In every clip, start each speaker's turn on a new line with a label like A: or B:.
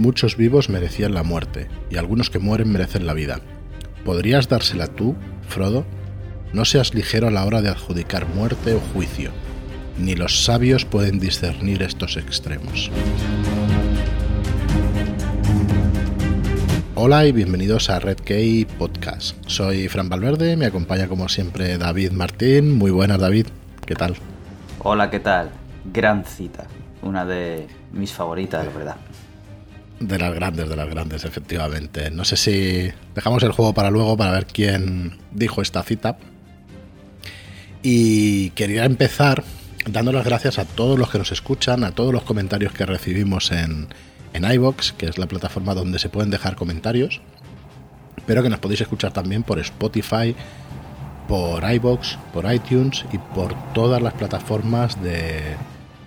A: muchos vivos merecían la muerte, y algunos que mueren merecen la vida. ¿Podrías dársela tú, Frodo? No seas ligero a la hora de adjudicar muerte o juicio. Ni los sabios pueden discernir estos extremos. Hola y bienvenidos a Red Key Podcast. Soy Fran Valverde, me acompaña como siempre David Martín. Muy buenas David, ¿qué tal?
B: Hola, ¿qué tal? Gran cita, una de mis favoritas, la verdad.
A: De las grandes, de las grandes, efectivamente. No sé si dejamos el juego para luego para ver quién dijo esta cita. Y quería empezar dando las gracias a todos los que nos escuchan, a todos los comentarios que recibimos en, en iBox, que es la plataforma donde se pueden dejar comentarios, pero que nos podéis escuchar también por Spotify, por iBox, por iTunes y por todas las plataformas de,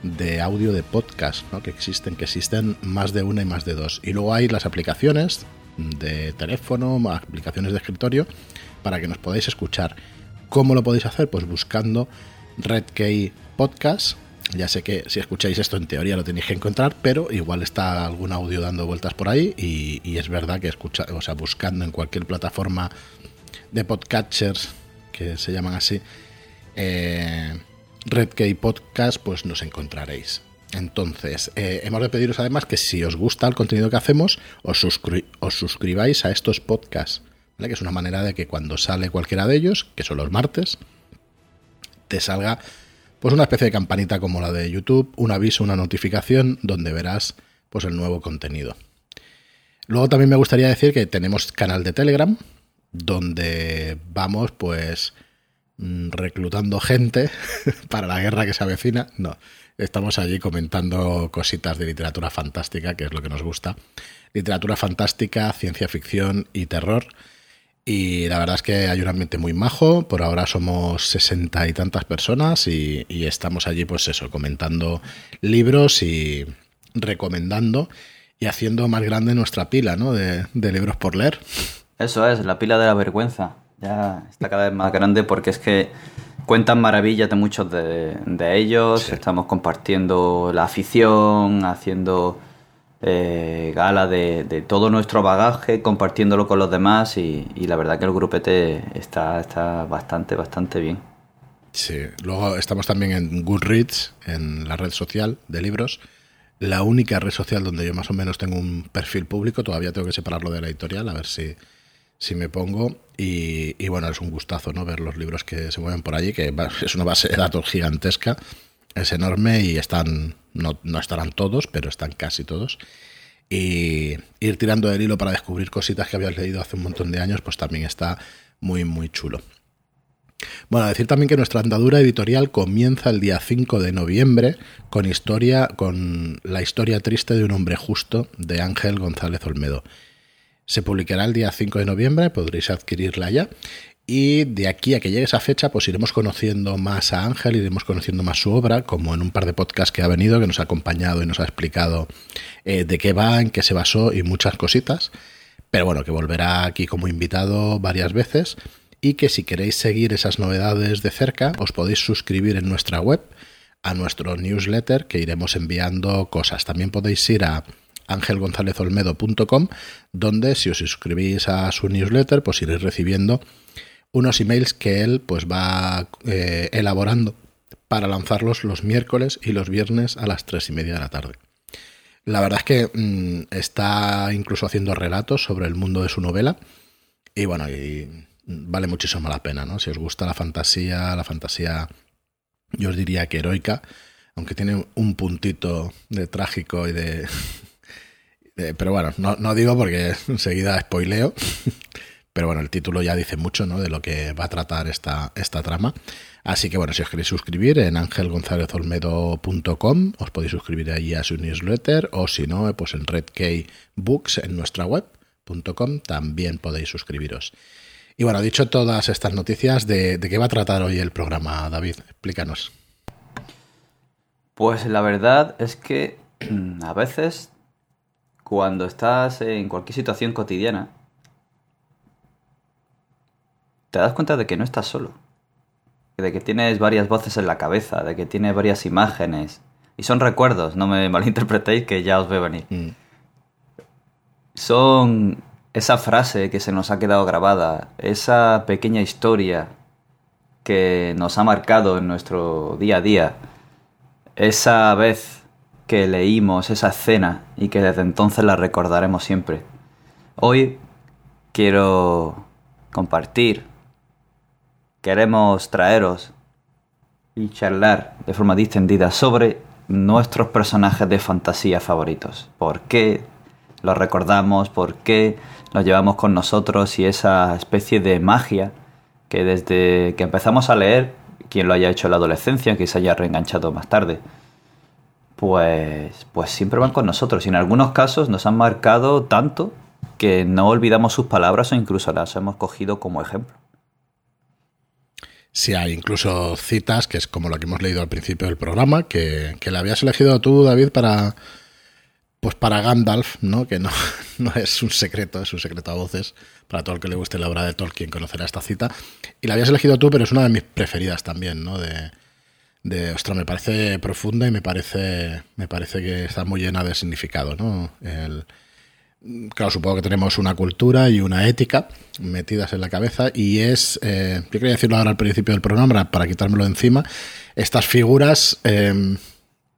A: de audio de podcast ¿no? que existen, que existen más de una y más de dos. Y luego hay las aplicaciones de teléfono, aplicaciones de escritorio, para que nos podáis escuchar. ¿Cómo lo podéis hacer? Pues buscando Red Podcast. Ya sé que si escucháis esto en teoría lo tenéis que encontrar, pero igual está algún audio dando vueltas por ahí y, es verdad que escucha, o sea, buscando en cualquier plataforma de podcatchers que se llaman así, eh, Red Podcast, pues nos encontraréis. Entonces, eh, hemos de pediros además que si os gusta el contenido que hacemos, os, suscribáis a estos podcasts, que es una manera de que cuando sale cualquiera de ellos, que son los martes, te salga pues una especie de campanita como la de YouTube, un aviso, una notificación donde verás pues el nuevo contenido. Luego también me gustaría decir que tenemos canal de Telegram donde vamos pues reclutando gente para la guerra que se avecina. No, estamos allí comentando cositas de literatura fantástica, que es lo que nos gusta. Literatura fantástica, ciencia ficción y terror. Y la verdad es que hay un ambiente muy majo. Por ahora somos sesenta y tantas personas y, estamos allí, pues eso, comentando libros y recomendando y haciendo más grande nuestra pila ¿no? de libros por leer.
B: Eso es, la pila de la vergüenza ya está cada vez más grande porque es que cuentan maravillas de muchos de, ellos, estamos compartiendo la afición, haciendo eh, gala de, todo nuestro bagaje, compartiéndolo con los demás y, la verdad que el grupete está, está bastante, bastante bien.
A: Sí, luego estamos también en Goodreads, en la red social de libros. La única red social donde yo más o menos tengo un perfil público, todavía tengo que separarlo de la editorial, a ver si, si me pongo. Y, bueno, es un gustazo ¿no? ver los libros que se mueven por allí, que es una base de datos gigantesca, es enorme y están, no, no estarán todos, pero están casi todos. Y ir tirando del hilo para descubrir cositas que habías leído hace un montón de años, pues también está muy, muy chulo. Bueno, decir también que nuestra andadura editorial comienza el día 5 de noviembre con historia, con la historia triste de un hombre justo de Ángel González Olmedo. Se publicará el día 5 de noviembre, podréis adquirirla ya. Y de aquí a que llegue esa fecha, pues iremos conociendo más a Ángel, iremos conociendo más su obra, como en un par de podcasts que ha venido, que nos ha acompañado y nos ha explicado eh, de qué va, en qué se basó y muchas cositas. Pero bueno, que volverá aquí como invitado varias veces y que si queréis seguir esas novedades de cerca, os podéis suscribir en nuestra web a nuestro newsletter que iremos enviando cosas. También podéis ir a angelgonzalezolmedo.com, donde si os suscribís a su newsletter, pues iréis recibiendo unos emails que él pues va eh, elaborando para lanzarlos los miércoles y los viernes a las tres y media de la tarde. La verdad es que mm, está incluso haciendo relatos sobre el mundo de su novela y bueno, vale muchísimo la pena, ¿no? Si os gusta la fantasía, la fantasía yo os diría que heroica, aunque tiene un puntito de trágico y de, eh, pero bueno, no, digo porque enseguida spoileo. Pero bueno, el título ya dice mucho ¿no? de lo que va a tratar esta, esta trama. Así que bueno, si os queréis suscribir en angelgonzalezolmedo.com, os podéis suscribir allí a su newsletter, o si no, pues en redkeybooks en nuestra web.com también podéis suscribiros. Y bueno, dicho todas estas noticias, ¿de, ¿de qué va a tratar hoy el programa, David? Explícanos.
B: Pues la verdad es que a veces cuando estás en cualquier situación cotidiana, te das cuenta de que no estás solo. De que tienes varias voces en la cabeza, de que tienes varias imágenes. Y son recuerdos, no me malinterpretéis que ya os veo venir. Mm. son esa frase que se nos ha quedado grabada, esa pequeña historia que nos ha marcado en nuestro día a día, esa vez que leímos esa escena y que desde entonces la recordaremos siempre. Hoy quiero compartir, queremos traeros y charlar de forma distendida sobre nuestros personajes de fantasía favoritos. ¿Por qué los recordamos? ¿Por qué los llevamos con nosotros? Y esa especie de magia que desde que empezamos a leer, quien lo haya hecho en la adolescencia, que se haya reenganchado más tarde, pues, pues siempre van con nosotros. Y en algunos casos nos han marcado tanto que no olvidamos sus palabras o incluso las hemos cogido como ejemplo.
A: Sí, hay incluso citas, que es como lo que hemos leído al principio del programa, que, que le habías elegido tú, David, para pues para Gandalf, ¿no? Que no, no es un secreto, es un secreto a voces. Para todo el que le guste la obra de Tolkien conocerá esta cita. Y la habías elegido tú, pero es una de mis preferidas también, ¿no? De, de ostras, me parece profunda y me parece, me parece que está muy llena de significado, ¿no? El, claro, supongo que tenemos una cultura y una ética metidas en la cabeza y es, eh, yo quería decirlo ahora al principio del programa para quitármelo de encima, estas figuras, eh,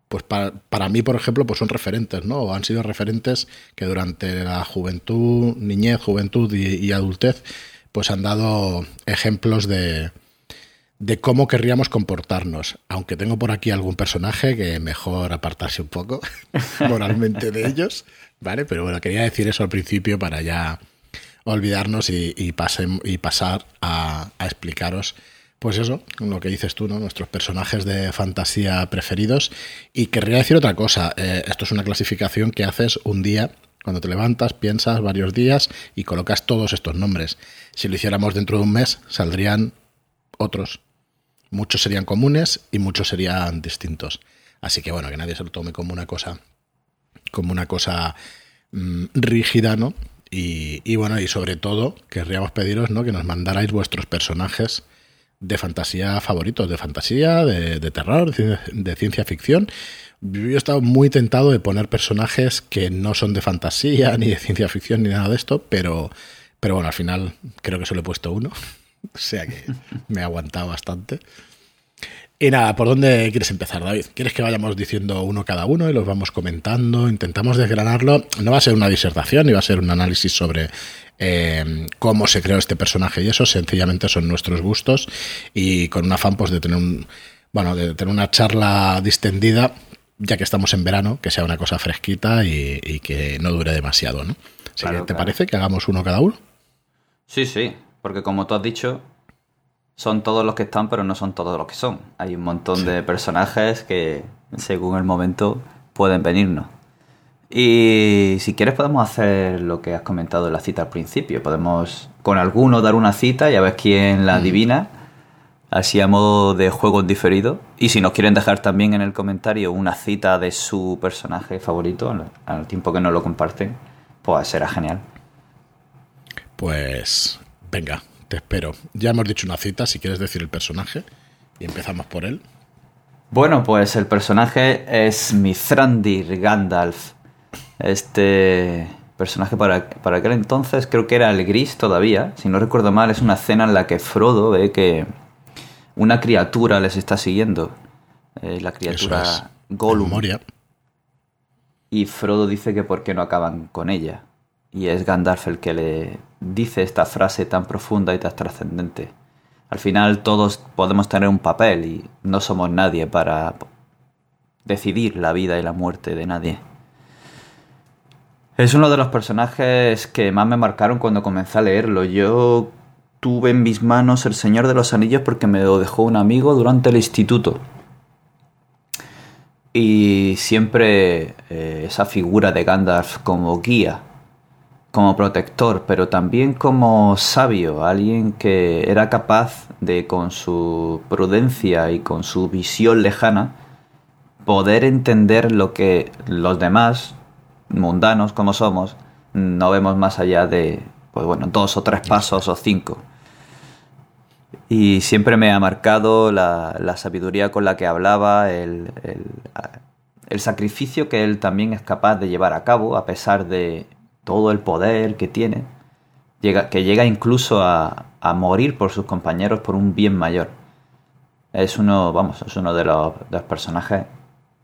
A: pues para, para, mí, por ejemplo, pues son referentes, ¿no? O han sido referentes que durante la juventud, niñez, juventud y, y adultez, pues han dado ejemplos de, de cómo querríamos comportarnos. Aunque tengo por aquí algún personaje que mejor apartarse un poco moralmente de ellos, ¿vale? Pero bueno, quería decir eso al principio para ya olvidarnos y, y, y pasar a, a, explicaros, pues eso, lo que dices tú, ¿no? Nuestros personajes de fantasía preferidos. Y querría decir otra cosa, eh, esto es una clasificación que haces un día cuando te levantas, piensas varios días y colocas todos estos nombres. Si lo hiciéramos dentro de un mes, saldrían otros Muchos serían comunes y muchos serían distintos. Así que bueno, que nadie se lo tome como una cosa, como una cosa mmm, rígida, ¿no? Y, y, bueno, y sobre todo, querríamos pediros ¿no? que nos mandarais vuestros personajes de fantasía favoritos, de fantasía, de, de terror, de, de, ciencia ficción. Yo he estado muy tentado de poner personajes que no son de fantasía, ni de ciencia ficción, ni nada de esto, pero, pero bueno, al final creo que solo he puesto uno. O sea que me he aguantado bastante. Y nada, ¿por dónde quieres empezar, David? ¿Quieres que vayamos diciendo uno cada uno y los vamos comentando? Intentamos desgranarlo. No va a ser una disertación, ni va a ser un análisis sobre eh, cómo se creó este personaje y eso, sencillamente son nuestros gustos y con un afán pues, de tener un bueno, de tener una charla distendida, ya que estamos en verano, que sea una cosa fresquita y, y que no dure demasiado, ¿no? Así claro, que, ¿te claro. parece que hagamos uno cada uno?
B: Sí, sí, porque como tú has dicho, son todos los que están, pero no son todos los que son. Hay un montón sí. de personajes que, según el momento, pueden venirnos. Y si quieres podemos hacer lo que has comentado en la cita al principio. Podemos con alguno dar una cita y a ver quién la adivina. Mm. Así a modo de juego diferido. Y si nos quieren dejar también en el comentario una cita de su personaje favorito, al tiempo que nos lo comparten, pues será genial.
A: Pues Venga, te espero. Ya hemos dicho una cita, si quieres decir el personaje, y empezamos por él.
B: Bueno, pues el personaje es Mithrandir Gandalf. Este personaje para, para aquel entonces creo que era el gris todavía. Si no recuerdo mal, es una escena en la que Frodo ve que una criatura les está siguiendo. Eh, la criatura
A: es.
B: Gollum. Y Frodo dice que por qué no acaban con ella. Y es Gandalf el que le dice esta frase tan profunda y tan trascendente. Al final todos podemos tener un papel y no somos nadie para decidir la vida y la muerte de nadie. Es uno de los personajes que más me marcaron cuando comencé a leerlo. Yo tuve en mis manos El Señor de los Anillos porque me lo dejó un amigo durante el instituto. Y siempre eh, esa figura de Gandalf como guía como protector, pero también como sabio, alguien que era capaz de, con su prudencia y con su visión lejana, poder entender lo que los demás, mundanos como somos, no vemos más allá de, pues bueno, dos o tres pasos o cinco. Y siempre me ha marcado la, la sabiduría con la que hablaba, el, el, el sacrificio que él también es capaz de llevar a cabo, a pesar de todo el poder que tiene, llega, que llega incluso a, a morir por sus compañeros por un bien mayor. Es uno, vamos, es uno de los, personajes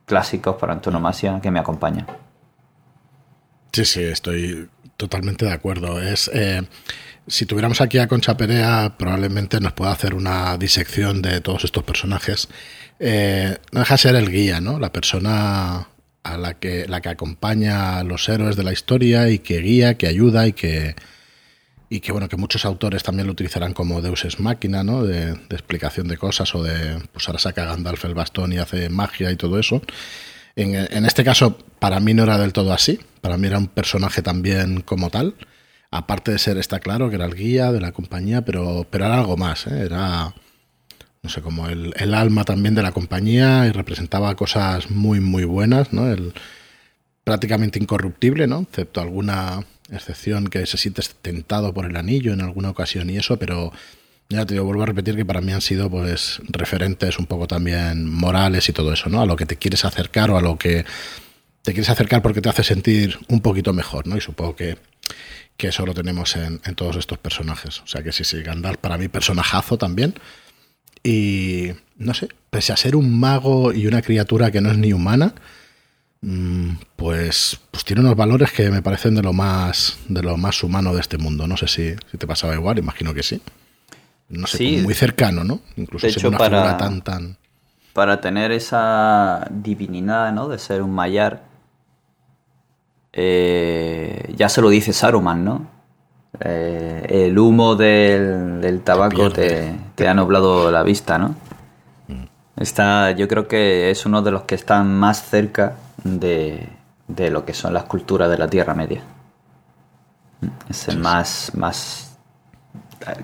B: clásicos por antonomasia que me acompaña.
A: Sí, sí, estoy totalmente de acuerdo. Es eh, si tuviéramos aquí a Concha Perea, probablemente nos pueda hacer una disección de todos estos personajes. Eh, no deja de ser el guía, ¿no? La persona a la que, la que acompaña a los héroes de la historia y que guía, que ayuda y que, y que bueno, que muchos autores también lo utilizarán como Deus es máquina, ¿no? De, explicación de cosas o de, pues ahora saca Gandalf el bastón y hace magia y todo eso. En, en, este caso, para mí no era del todo así, para mí era un personaje también como tal, aparte de ser, está claro, que era el guía de la compañía, pero, pero era algo más, ¿eh? era, no sé, como el, el, alma también de la compañía y representaba cosas muy, muy buenas, ¿no? El, prácticamente incorruptible, ¿no? Excepto alguna excepción que se siente tentado por el anillo en alguna ocasión y eso, pero ya te digo, vuelvo a repetir que para mí han sido pues referentes un poco también morales y todo eso, ¿no? A lo que te quieres acercar o a lo que te quieres acercar porque te hace sentir un poquito mejor, ¿no? Y supongo que, que eso lo tenemos en, en, todos estos personajes. O sea que sí, sí, Gandalf para mí personajazo también. Y no sé, pese a ser un mago y una criatura que no es ni humana, pues, pues tiene unos valores que me parecen de lo más de lo más humano de este mundo. No sé si, si te pasaba igual, imagino que sí. No sé,
B: sí,
A: muy cercano, ¿no?
B: Incluso de hecho, una para, figura tan tan para tener esa divinidad, ¿no? De ser un mayar, eh, ya se lo dice Saruman, ¿no? Eh, el humo del, del tabaco te, te, te, ha nublado la vista, ¿no? Mm. Está, yo creo que es uno de los que están más cerca de, de lo que son las culturas de la Tierra Media. Es el más, más.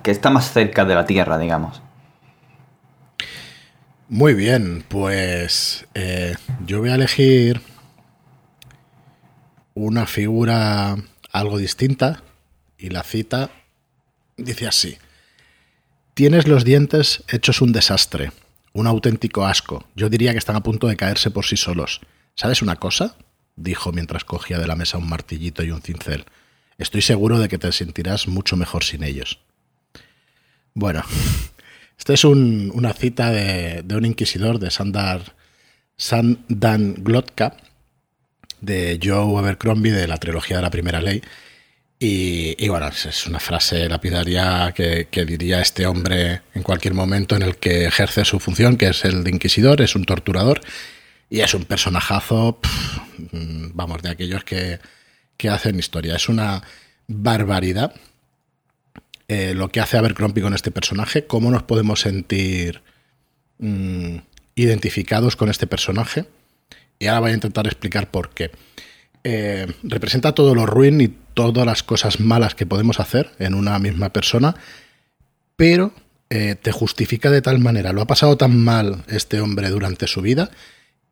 B: que está más cerca de la Tierra, digamos.
A: Muy bien, pues eh, yo voy a elegir una figura algo distinta y la cita dice así. Tienes los dientes hechos un desastre, un auténtico asco. Yo diría que están a punto de caerse por sí solos. ¿Sabes una cosa? dijo mientras cogía de la mesa un martillito y un cincel. Estoy seguro de que te sentirás mucho mejor sin ellos. Bueno, esta es un, una cita de, de, un inquisidor de Sandar, Sandan Glotka, de Joe Abercrombie, de la trilogía de la primera ley. Y, bueno, es una frase lapidaria que, diría este hombre en cualquier momento en el que ejerce su función, que es el de inquisidor, es un torturador y es un personajazo, pff, vamos, de aquellos que, que, hacen historia. Es una barbaridad eh, lo que hace Abercrombie con este personaje, cómo nos podemos sentir mmm, identificados con este personaje. Y ahora voy a intentar explicar por qué. Eh, representa todo lo ruin y todas las cosas malas que podemos hacer en una misma persona, pero eh, te justifica de tal manera, lo ha pasado tan mal este hombre durante su vida,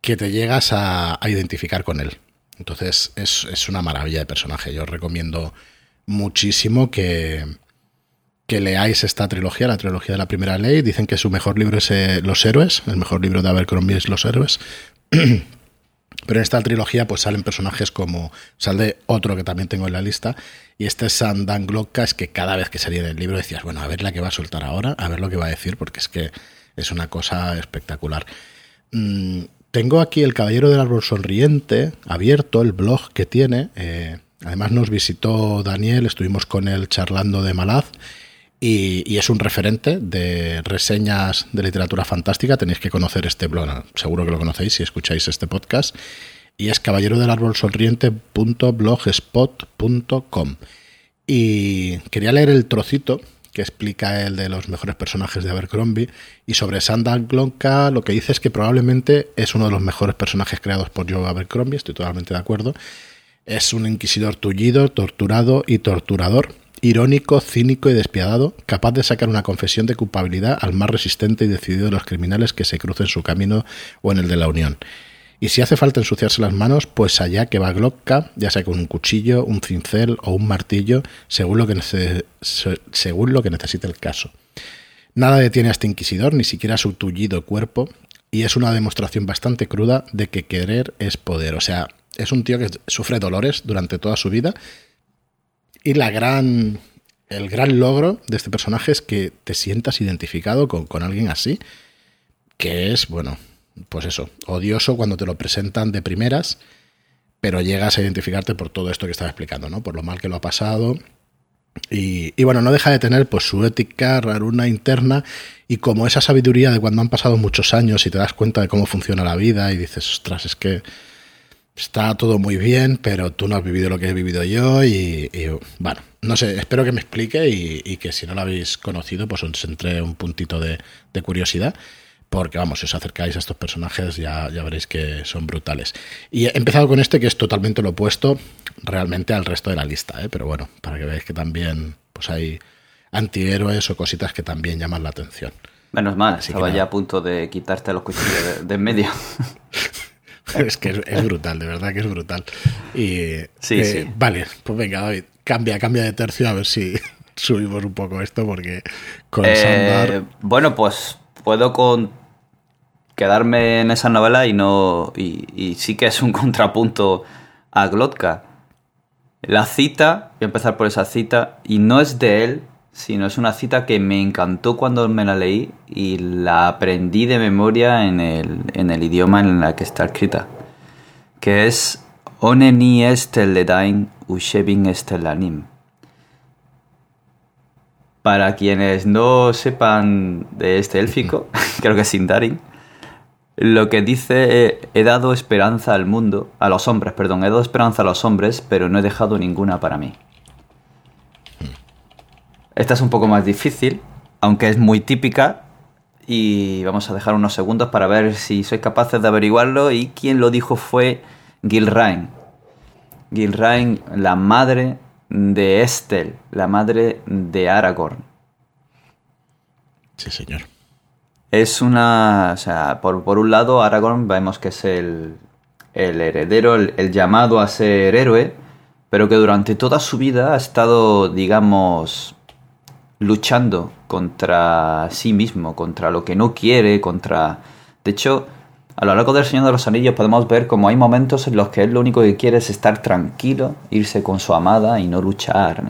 A: que te llegas a, identificar con él. Entonces es, es, una maravilla de personaje. Yo os recomiendo muchísimo que, que, leáis esta trilogía, la trilogía de la primera ley. Dicen que su mejor libro es eh, Los Héroes, el mejor libro de Abercrombie es Los Héroes. Pero en esta trilogía pues salen personajes como, sale otro que también tengo en la lista, y este es Sandan Glocka, es que cada vez que salía en el libro decías, bueno, a ver la que va a soltar ahora, a ver lo que va a decir, porque es que es una cosa espectacular. Mm, tengo aquí el Caballero del Árbol Sonriente abierto, el blog que tiene. Eh, además nos visitó Daniel, estuvimos con él charlando de Malaz y, es un referente de reseñas de literatura fantástica. Tenéis que conocer este blog, seguro que lo conocéis si escucháis este podcast. Y es caballero del árbol sonriente.blogspot.com. Y quería leer el trocito que explica el de los mejores personajes de Abercrombie. Y sobre Sandal Glonka lo que dice es que probablemente es uno de los mejores personajes creados por Joe Abercrombie, estoy totalmente de acuerdo. Es un inquisidor tullido, torturado y torturador, irónico, cínico y despiadado, capaz de sacar una confesión de culpabilidad al más resistente y decidido de los criminales que se crucen su camino o en el de la Unión. Y si hace falta ensuciarse las manos, pues allá que va Glocka, ya sea con un cuchillo, un cincel o un martillo, según lo que, según lo que necesite el caso. Nada detiene a este inquisidor, ni siquiera su tullido cuerpo, y es una demostración bastante cruda de que querer es poder. O sea, es un tío que sufre dolores durante toda su vida, y la gran, el gran logro de este personaje es que te sientas identificado con, con alguien así, que es, bueno, pues eso, odioso cuando te lo presentan de primeras, pero llegas a identificarte por todo esto que estaba explicando, ¿no? Por lo mal que lo ha pasado. Y, bueno, no deja de tener pues su ética raruna interna y como esa sabiduría de cuando han pasado muchos años y te das cuenta de cómo funciona la vida y dices, ostras, es que está todo muy bien, pero tú no has vivido lo que he vivido yo y, bueno, no sé, espero que me explique y, que si no lo habéis conocido, pues os entre un puntito de curiosidad porque vamos, si os acercáis a estos personajes ya, ya veréis que son brutales. Y he empezado con este que es totalmente lo opuesto realmente al resto de la lista, ¿eh? pero bueno, para que veáis que también pues hay antihéroes o cositas que también llaman la atención.
B: Menos mal, estaba ya a punto de quitarte los cuchillos de, en medio.
A: es que es, brutal, de verdad que es brutal. Y, sí, eh, sí. Vale, pues venga, David, cambia, cambia de tercio a ver si subimos un poco esto porque con
B: eh, Bueno, pues puedo con quedarme en esa novela y no y, sí que es un contrapunto a Glotka. La cita, voy a empezar por esa cita, y no es de él, sino es una cita que me encantó cuando me la leí y la aprendí de memoria en el, en el idioma en el que está escrita, que es Oneni Esteledain Ushebin Estelanim. Para quienes no sepan de este élfico, creo que es Sindarin, lo que dice he dado esperanza al mundo, a los hombres, perdón, he dado esperanza a los hombres, pero no he dejado ninguna para mí. Esta es un poco más difícil, aunque es muy típica, y vamos a dejar unos segundos para ver si sois capaces de averiguarlo, y quien lo dijo fue Gilrain. Gilrain, la madre de Estel, la madre de Aragorn.
A: Sí, señor.
B: Es una. O sea, por, un lado, Aragorn vemos que es el, el heredero, el, llamado a ser héroe, pero que durante toda su vida ha estado, digamos, luchando contra sí mismo, contra lo que no quiere, contra. De hecho, a lo largo del Señor de los Anillos podemos ver como hay momentos en los que él lo único que quiere es estar tranquilo, irse con su amada y no luchar.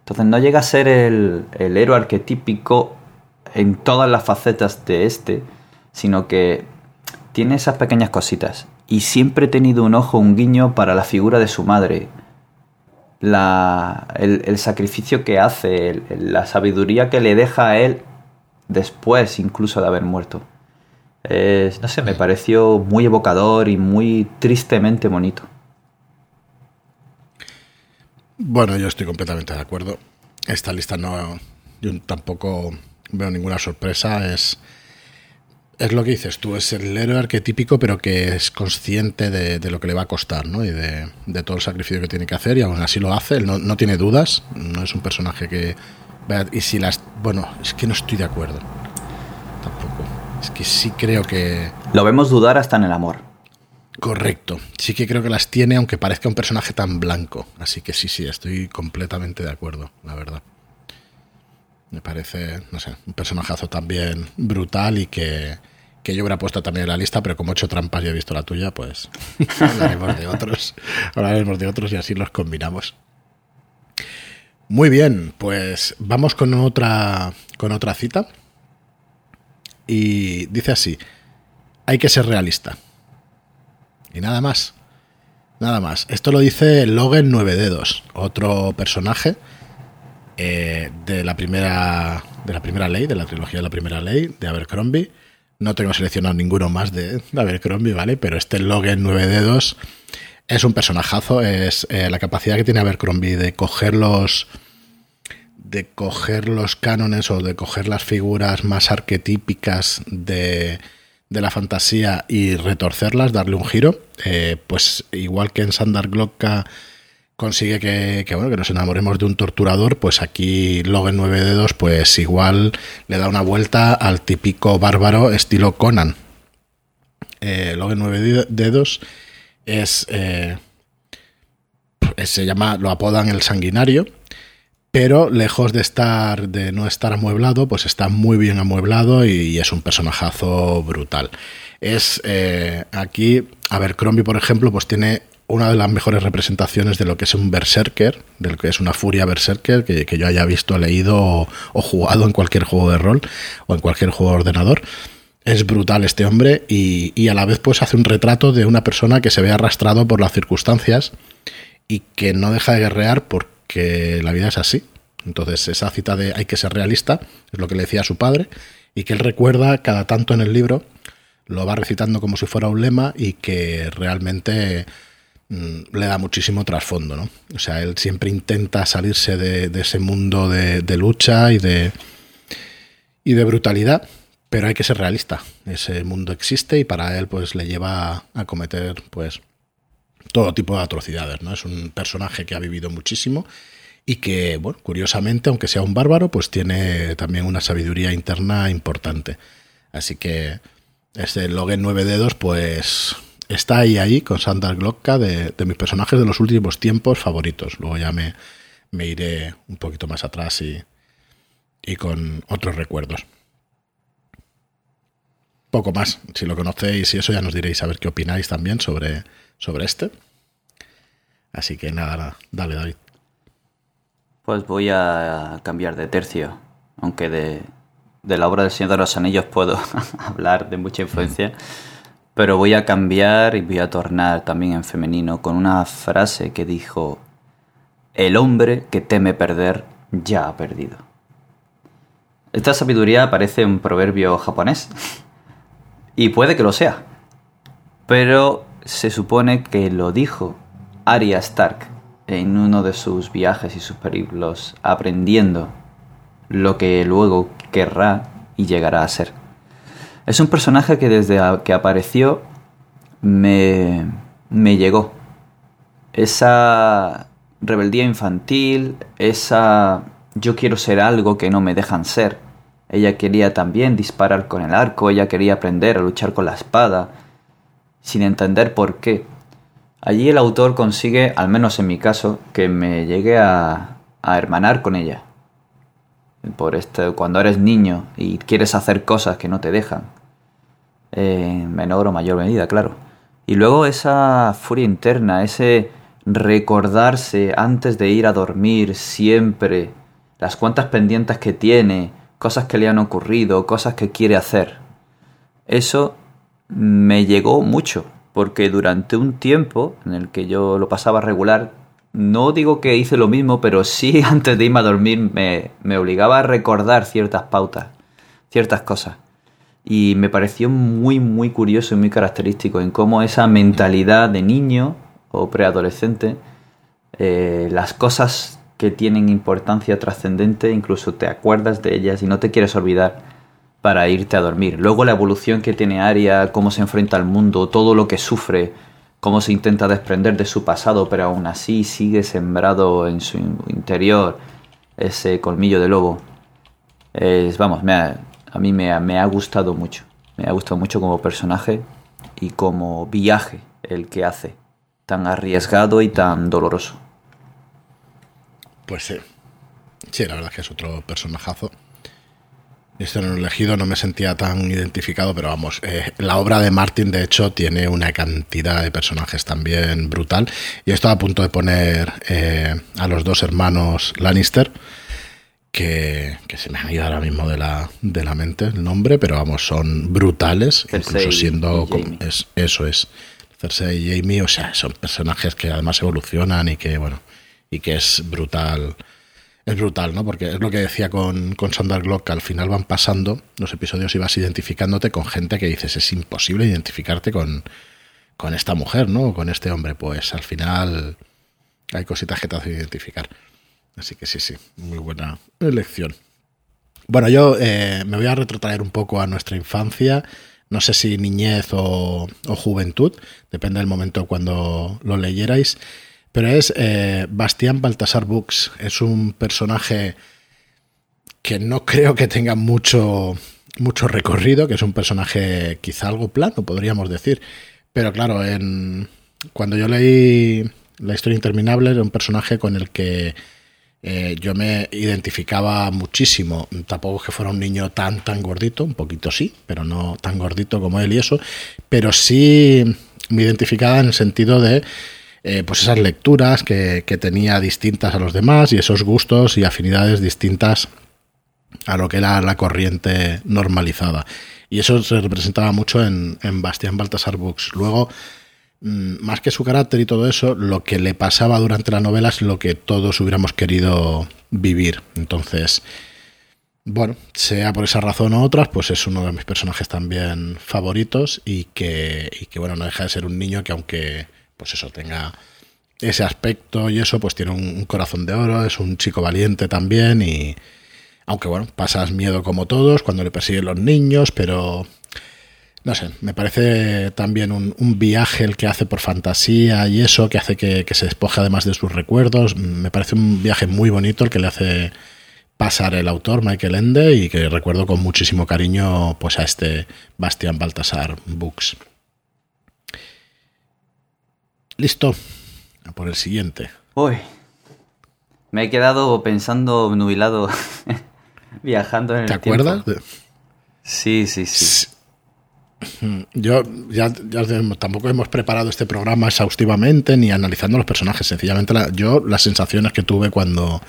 B: Entonces no llega a ser el, el héroe arquetípico en todas las facetas de este, sino que tiene esas pequeñas cositas. Y siempre he tenido un ojo, un guiño para la figura de su madre. La, el, sacrificio que hace, la sabiduría que le deja a él después incluso de haber muerto no sé, me pareció muy evocador y muy tristemente bonito.
A: Bueno, yo estoy completamente de acuerdo. Esta lista no. Yo tampoco veo ninguna sorpresa. Es. Es lo que dices tú, es el héroe arquetípico, pero que es consciente de, lo que le va a costar, ¿no? Y de, todo el sacrificio que tiene que hacer, y aún así lo hace, él no, no tiene dudas, no es un personaje que. Y si las. Bueno, es que no estoy de acuerdo. Tampoco. Es que sí creo que...
B: Lo vemos dudar hasta en el amor.
A: Correcto. Sí que creo que las tiene, aunque parezca un personaje tan blanco. Así que sí, sí, estoy completamente de acuerdo, la verdad. Me parece, no sé, un personajazo también brutal y que, que yo hubiera puesto también en la lista, pero como he hecho trampas y he visto la tuya, pues hablaremos de otros. Hablaremos de otros y así los combinamos. Muy bien, pues vamos con otra, con otra cita y dice así, hay que ser realista. Y nada más. Nada más. Esto lo dice Logan Nueve Dedos, otro personaje eh, de, la primera, de la primera ley, de la trilogía de la primera ley, de Abercrombie. No tengo seleccionado ninguno más de, Abercrombie, ¿vale? Pero este Logan Nueve Dedos es un personajazo. Es eh, la capacidad que tiene Abercrombie de coger los de coger los cánones o de coger las figuras más arquetípicas de, la fantasía y retorcerlas, darle un giro, eh, pues igual que en Sandar Glocka consigue que, bueno, que nos enamoremos de un torturador, pues aquí Logan Nueve Dedos, pues igual le da una vuelta al típico bárbaro estilo Conan. Eh, Logan Nueve Dedos es, eh, se llama, lo apodan el sanguinario, pero lejos de estar de no estar amueblado, pues está muy bien amueblado y, es un personajazo brutal. Es eh, aquí, Abercrombie, por ejemplo, pues tiene una de las mejores representaciones de lo que es un berserker, de lo que es una furia berserker que, yo haya visto, leído o, jugado en cualquier juego de rol o en cualquier juego de ordenador. Es brutal este hombre y, a la vez pues hace un retrato de una persona que se ve arrastrado por las circunstancias y que no deja de guerrear porque la vida es así. Entonces esa cita de hay que ser realista es lo que le decía a su padre y que él recuerda cada tanto en el libro, lo va recitando como si fuera un lema y que realmente le da muchísimo trasfondo, ¿no? O sea, él siempre intenta salirse de, ese mundo de, lucha y de, y de brutalidad, pero hay que ser realista. Ese mundo existe y para él pues le lleva a, cometer pues todo tipo de atrocidades, ¿no? Es un personaje que ha vivido muchísimo y que, bueno, curiosamente, aunque sea un bárbaro, pues tiene también una sabiduría interna importante. Así que este Logan Nueve Dedos, pues está ahí, ahí con Sandra Glocka de, mis personajes de los últimos tiempos favoritos. Luego ya me, me iré un poquito más atrás y, y con otros recuerdos. Poco más, si lo conocéis y eso ya nos diréis a ver qué opináis también sobre, sobre este. Así que nada, nada, dale David.
B: Pues voy a cambiar de tercio, aunque de, de la obra del Señor de los Anillos puedo hablar de mucha influencia. Pero voy a cambiar y voy a tornar también en femenino con una frase que dijo, el hombre que teme perder ya ha perdido. Esta sabiduría parece un proverbio japonés. Y puede que lo sea. Pero se supone que lo dijo Arya Stark en uno de sus viajes y sus periplos, aprendiendo lo que luego querrá y llegará a ser. Es un personaje que desde que apareció me, me llegó. Esa rebeldía infantil, esa yo quiero ser algo que no me dejan ser. Ella quería también disparar con el arco, ella quería aprender a luchar con la espada, sin entender por qué. Allí el autor consigue, al menos en mi caso, que me llegue a, a hermanar con ella. Por este, cuando eres niño y quieres hacer cosas que no te dejan, en menor o mayor medida, claro. Y luego esa furia interna, ese recordarse antes de ir a dormir siempre las cuantas pendientes que tiene, cosas que le han ocurrido, cosas que quiere hacer. Eso me llegó mucho, porque durante un tiempo en el que yo lo pasaba regular, no digo que hice lo mismo, pero sí antes de irme a dormir me, me obligaba a recordar ciertas pautas, ciertas cosas y me pareció muy muy curioso y muy característico en cómo esa mentalidad de niño o preadolescente, eh, las cosas que tienen importancia trascendente, incluso te acuerdas de ellas y no te quieres olvidar para irte a dormir. Luego la evolución que tiene Aria, cómo se enfrenta al mundo, todo lo que sufre, cómo se intenta desprender de su pasado, pero aún así sigue sembrado en su interior ese colmillo de lobo. Es, vamos, me a mí me ha, gustado mucho. Me ha gustado mucho como personaje y como viaje el que hace, tan arriesgado y tan doloroso.
A: Pues sí. Sí, la verdad es que es otro personajazo. Esto en el elegido no me sentía tan identificado, pero vamos, eh, la obra de Martin de hecho tiene una cantidad de personajes también brutal. Y estoy a punto de poner eh, a los dos hermanos Lannister que, se me ha ido ahora mismo de la, de la mente el nombre, pero vamos, son brutales, incluso siendo es, eso es. Cersei y Jamie, o sea, son personajes que además evolucionan y que, bueno, y que es brutal. Es brutal, ¿no? Porque es lo que decía con, con Sandra Glock, que al final van pasando los episodios y vas identificándote con gente que dices, es imposible identificarte con, con esta mujer, ¿no? Con este hombre. Pues al final hay cositas que te hacen identificar. Así que sí, sí, muy buena elección. Bueno, yo eh, me voy a retrotraer un poco a nuestra infancia. No sé si niñez o, juventud, depende del momento cuando lo leyerais. Pero es eh, Bastián Baltasar Books. Es un personaje que no creo que tenga mucho, mucho recorrido, que es un personaje quizá algo plano, podríamos decir. Pero claro, en, cuando yo leí La historia interminable, era un personaje con el que eh, yo me identificaba muchísimo. Tampoco que fuera un niño tan, tan gordito, un poquito sí, pero no tan gordito como él y eso. Pero sí me identificaba en el sentido de eh, pues esas lecturas que, tenía distintas a los demás y esos gustos y afinidades distintas a lo que era la corriente normalizada. Y eso se representaba mucho en, en Bastián Baltasar Books. Luego, más que su carácter y todo eso, lo que le pasaba durante la novela es lo que todos hubiéramos querido vivir. Entonces, bueno, sea por esa razón o otras, pues es uno de mis personajes también favoritos y que, y que bueno, no deja de ser un niño que aunque pues eso tenga ese aspecto y eso, pues tiene un, corazón de oro, es un chico valiente también y aunque bueno, pasas miedo como todos cuando le persiguen los niños, pero no sé, me parece también un, viaje el que hace por fantasía y eso, que hace que, que se despoje además de sus recuerdos, me parece un viaje muy bonito el que le hace pasar el autor Michael Ende y que recuerdo con muchísimo cariño pues a este Bastian Baltasar Books. Listo. A por el siguiente.
B: Uy. Me he quedado pensando nubilado viajando en el
A: ¿Te acuerdas?
B: Sí, sí, sí.
A: Yo ya, tampoco hemos preparado este programa exhaustivamente ni analizando los personajes. Sencillamente yo las sensaciones que tuve cuando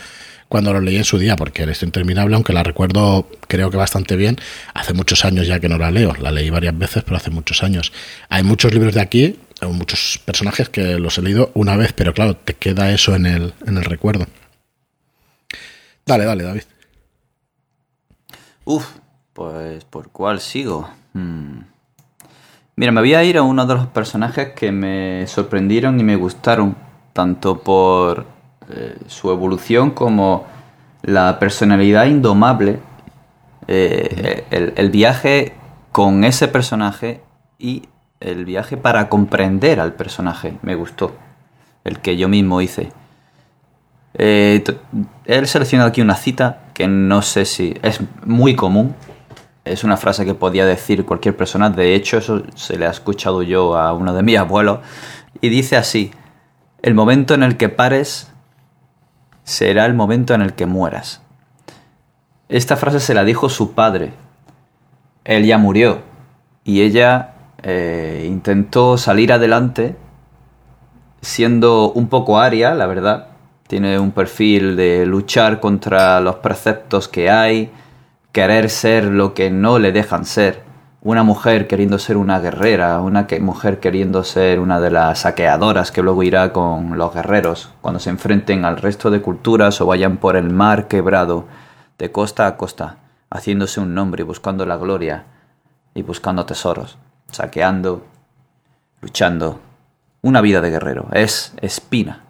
A: cuando lo leí en su día, porque es interminable, aunque la recuerdo creo que bastante bien. Hace muchos años ya que no la leo, la leí varias veces, pero hace muchos años. Hay muchos libros de aquí, muchos personajes que los he leído una vez, pero claro, te queda eso en el, en el recuerdo. Dale, dale, David.
B: Uf, pues ¿por cuál sigo? Hmm. Mira, me voy a ir a uno de los personajes que me sorprendieron y me gustaron, tanto por eh, su evolución como la personalidad indomable, eh, el, viaje con ese personaje y el viaje para comprender al personaje. Me gustó. El que yo mismo hice. Eh, he seleccionado aquí una cita que no sé si es muy común. Es una frase que podía decir cualquier persona. De hecho, eso se le ha escuchado yo a uno de mis abuelos. Y dice así, el momento en el que pares será el momento en el que mueras. Esta frase se la dijo su padre. Él ya murió y ella eh, intentó salir adelante siendo un poco aria, la verdad. Tiene un perfil de luchar contra los preceptos que hay, querer ser lo que no le dejan ser una mujer queriendo ser una guerrera, una mujer queriendo ser una de las saqueadoras que luego irá con los guerreros cuando se enfrenten al resto de culturas o vayan por el mar quebrado de costa a costa, haciéndose un nombre y buscando la gloria y buscando tesoros, saqueando, luchando. Una vida de guerrero. Es Espina.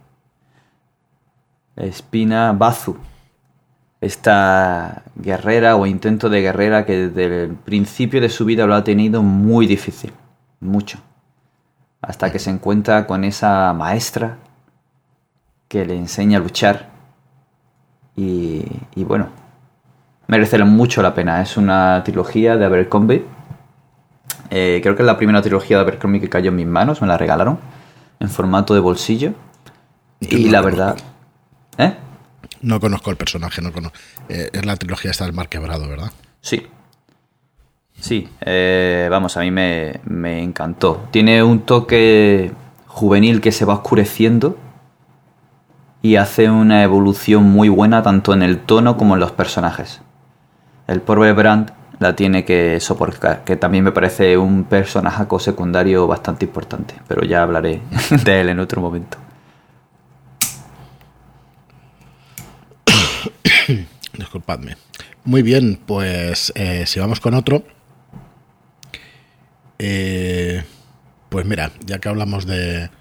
B: Espina Bazu esta guerrera o intento de guerrera que desde el principio de su vida lo ha tenido muy difícil, mucho, hasta que se encuentra con esa maestra que le enseña a luchar y, bueno, merece mucho la pena. Es una trilogía de Abercrombie. Eh, creo que es la primera trilogía de Abercrombie que cayó en mis manos, me la regalaron en formato de bolsillo. y la verdad... ¿Eh?
A: No conozco el personaje, no conozco. Eh, es la trilogía esta del Mar Quebrado, ¿verdad?
B: Sí. Sí, eh, vamos, a mí me, me encantó. Tiene un toque juvenil que se va oscureciendo y hace una evolución muy buena tanto en el tono como en los personajes. El pobre Brand la tiene que soportar, que también me parece un personaje secundario bastante importante, pero ya hablaré de él en otro momento.
A: Disculpadme. Muy bien, pues eh, si vamos con otro. Eh, pues mira, ya que hablamos de,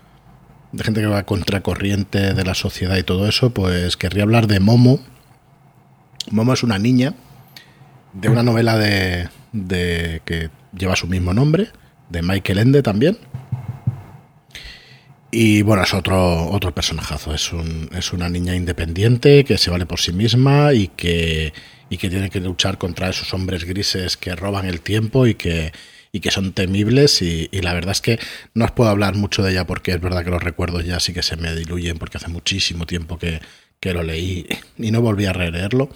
A: de gente que va contracorriente de la sociedad y todo eso, pues querría hablar de Momo. Momo es una niña de una novela de, de que lleva su mismo nombre, de Michael Ende también. Y bueno, es otro, otro personajazo. Es, un, es una niña independiente que se vale por sí misma y que, y que tiene que luchar contra esos hombres grises que roban el tiempo y que, y que son temibles. Y, la verdad es que no os puedo hablar mucho de ella porque es verdad que los recuerdos ya sí que se me diluyen porque hace muchísimo tiempo que, que lo leí y no volví a releerlo.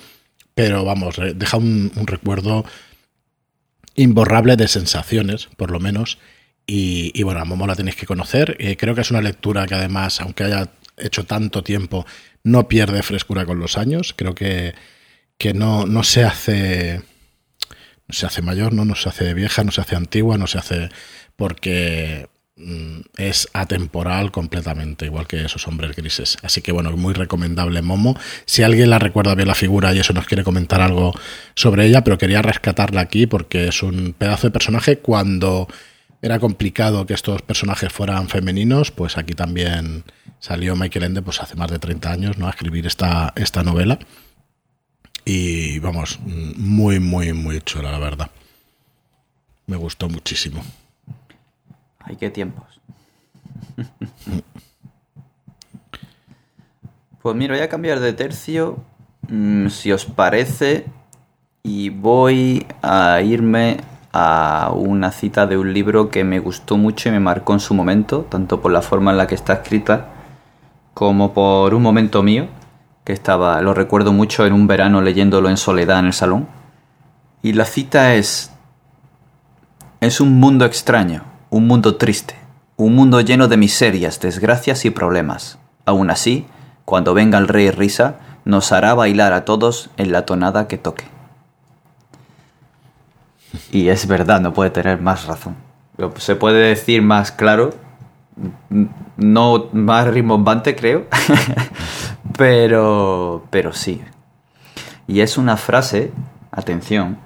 A: Pero vamos, deja un, un recuerdo imborrable de sensaciones, por lo menos Y, bueno, a Momo la tenéis que conocer. Eh, creo que es una lectura que además, aunque haya hecho tanto tiempo, no pierde frescura con los años. Creo que, que no, no se hace. No se hace mayor, ¿no? no se hace vieja, no se hace antigua, no se hace. porque mm, es atemporal completamente, igual que esos hombres grises. Así que bueno, muy recomendable Momo. Si alguien la recuerda bien la figura y eso nos quiere comentar algo sobre ella, pero quería rescatarla aquí porque es un pedazo de personaje cuando era complicado que estos personajes fueran femeninos, pues aquí también salió Michael Ende pues hace más de 30 años ¿no? a escribir esta, esta novela. Y vamos, muy, muy, muy chula, la verdad. Me gustó muchísimo.
B: Ay, qué tiempos. pues mira, voy a cambiar de tercio, mm, si os parece, y voy a irme a una cita de un libro que me gustó mucho y me marcó en su momento, tanto por la forma en la que está escrita como por un momento mío, que estaba, lo recuerdo mucho en un verano leyéndolo en soledad en el salón. Y la cita es, es un mundo extraño, un mundo triste, un mundo lleno de miserias, desgracias y problemas. Aún así, cuando venga el rey risa, nos hará bailar a todos en la tonada que toque. Y es verdad, no puede tener más razón. Se puede decir más claro, no más rimbombante creo, pero, pero sí. Y es una frase, atención,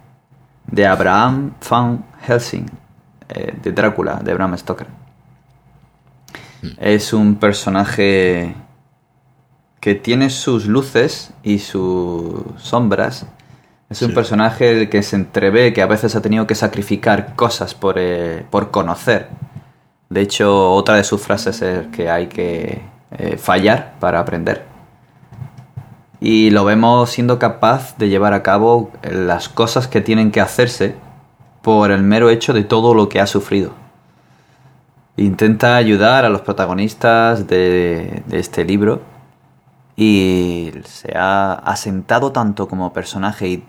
B: de Abraham van Helsing, eh, de Drácula, de Bram Stoker. Es un personaje que tiene sus luces y sus sombras es un personaje que se entrevé, que a veces ha tenido que sacrificar cosas por, eh, por conocer. De hecho, otra de sus frases es que hay que eh, fallar para aprender. Y lo vemos siendo capaz de llevar a cabo las cosas que tienen que hacerse por el mero hecho de todo lo que ha sufrido. Intenta ayudar a los protagonistas de, de este libro y se ha asentado tanto como personaje y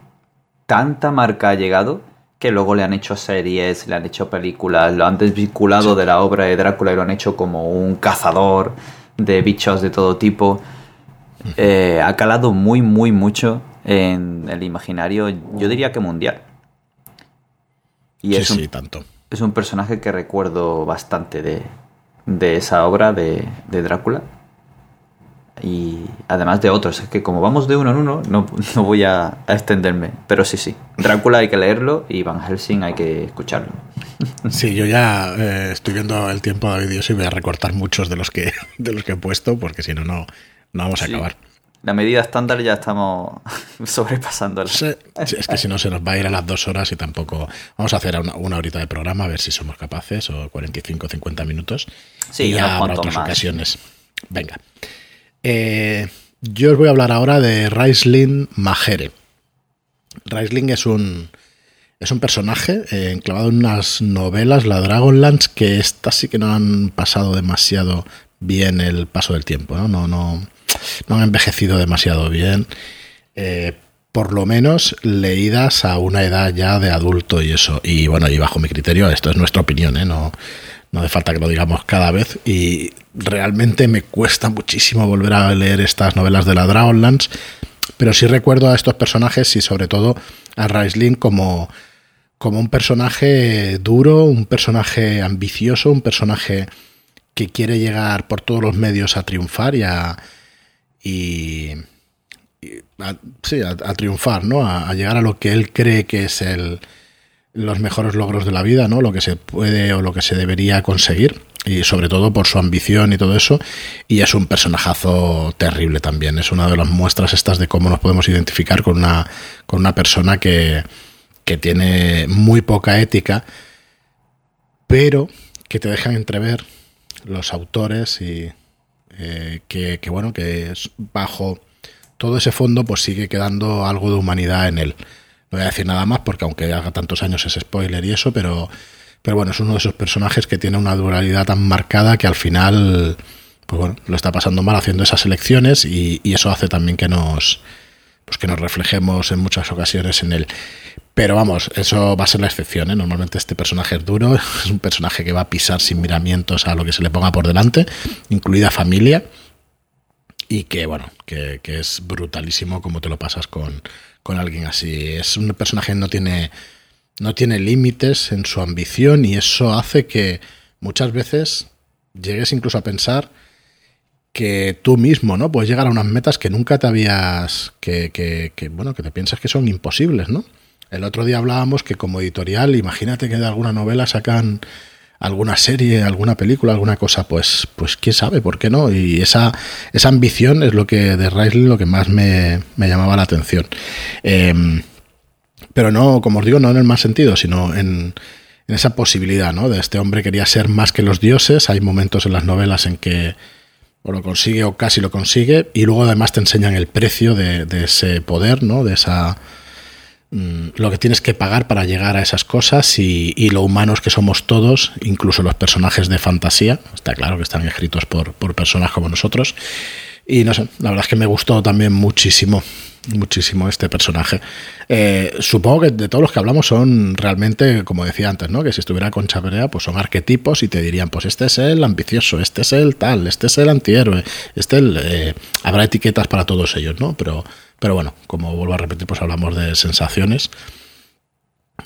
B: tanta marca ha llegado que luego le han hecho series, le han hecho películas, lo han desvinculado de la obra de Drácula y lo han hecho como un cazador de bichos de todo tipo. Eh, ha calado muy, muy mucho en el imaginario, yo diría que mundial.
A: Y sí, es un, sí, tanto.
B: Es un personaje que recuerdo bastante de, de esa obra de, de Drácula y además de otros. Es que como vamos de uno en uno, no, voy a, extenderme. Pero sí, sí. Drácula hay que leerlo y Van Helsing hay que escucharlo.
A: Sí, yo ya eh, estoy viendo el tiempo de vídeos y voy a recortar muchos de los que, de los que he puesto porque si no, no vamos a acabar.
B: La medida estándar ya estamos sobrepasándola.
A: es que si no se nos va a ir a las dos horas y tampoco... Vamos a hacer una, una horita de programa a ver si somos capaces o 45 o 50 minutos.
B: Sí, y
A: ya habrá otras ocasiones. Venga. Eh, yo os voy a hablar ahora de Raisling Majere. Raisling es un, es un personaje eh, enclavado en unas novelas, la Dragonlance, que estas sí que no han pasado demasiado bien el paso del tiempo, no, no, no, han envejecido demasiado bien. Eh, por lo menos leídas a una edad ya de adulto y eso. Y bueno, y bajo mi criterio, esto es nuestra opinión, ¿eh? no, no hace falta que lo digamos cada vez. Y realmente me cuesta muchísimo volver a leer estas novelas de la Dragonlance, pero sí recuerdo a estos personajes y sobre todo a Raisling como, como un personaje duro, un personaje ambicioso, un personaje que quiere llegar por todos los medios a triunfar y a... Y, sí, a, triunfar, ¿no? A, a, llegar a lo que él cree que es el, los mejores logros de la vida, ¿no? Lo que se puede o lo que se debería conseguir y sobre todo por su ambición y todo eso. Y es un personajazo terrible también. Es una de las muestras estas de cómo nos podemos identificar con una, con una persona que, que tiene muy poca ética, pero que te dejan entrever los autores y eh, que, que, bueno, que bajo todo ese fondo pues sigue quedando algo de humanidad en él. No voy a decir nada más porque aunque haga tantos años es spoiler y eso, pero pero bueno, es uno de esos personajes que tiene una duralidad tan marcada que al final, pues bueno, lo está pasando mal haciendo esas elecciones y, eso hace también que nos, pues que nos reflejemos en muchas ocasiones en él. Pero vamos, eso va a ser la excepción. ¿eh? Normalmente este personaje es duro, es un personaje que va a pisar sin miramientos a lo que se le ponga por delante, incluida familia, y que bueno, que, es brutalísimo como te lo pasas con, con alguien así. Es un personaje que no tiene, no tiene límites en su ambición y eso hace que muchas veces llegues incluso a pensar que tú mismo, ¿no? Puedes llegar a unas metas que nunca te habías. que, que, que, bueno, que te piensas que son imposibles, ¿no? El otro día hablábamos que como editorial, imagínate que de alguna novela sacan alguna serie, alguna película, alguna cosa, pues, pues quién sabe, ¿por qué no? Y esa, esa ambición es lo que de Riley lo que más me, llamaba la atención. Em, pero no, como os digo, no en el más sentido, sino en, en esa posibilidad, ¿no? De este hombre quería ser más que los dioses. Hay momentos en las novelas en que o lo consigue o casi lo consigue, y luego además te enseñan el precio de, ese poder, ¿no? De esa lo que tienes que pagar para llegar a esas cosas y, lo humanos que somos todos, incluso los personajes de fantasía, está claro que están escritos por, por personas como nosotros. Y no sé, la verdad es que me gustó también muchísimo muchísimo este personaje. Eh, supongo que de todos los que hablamos son realmente, como decía antes, ¿no? Que si estuviera con Chaperea, pues son arquetipos y te dirían, pues este es el ambicioso, este es el tal, este es el antihéroe, este el, eh, habrá etiquetas para todos ellos, ¿no? Pero, pero bueno, como vuelvo a repetir, pues hablamos de sensaciones.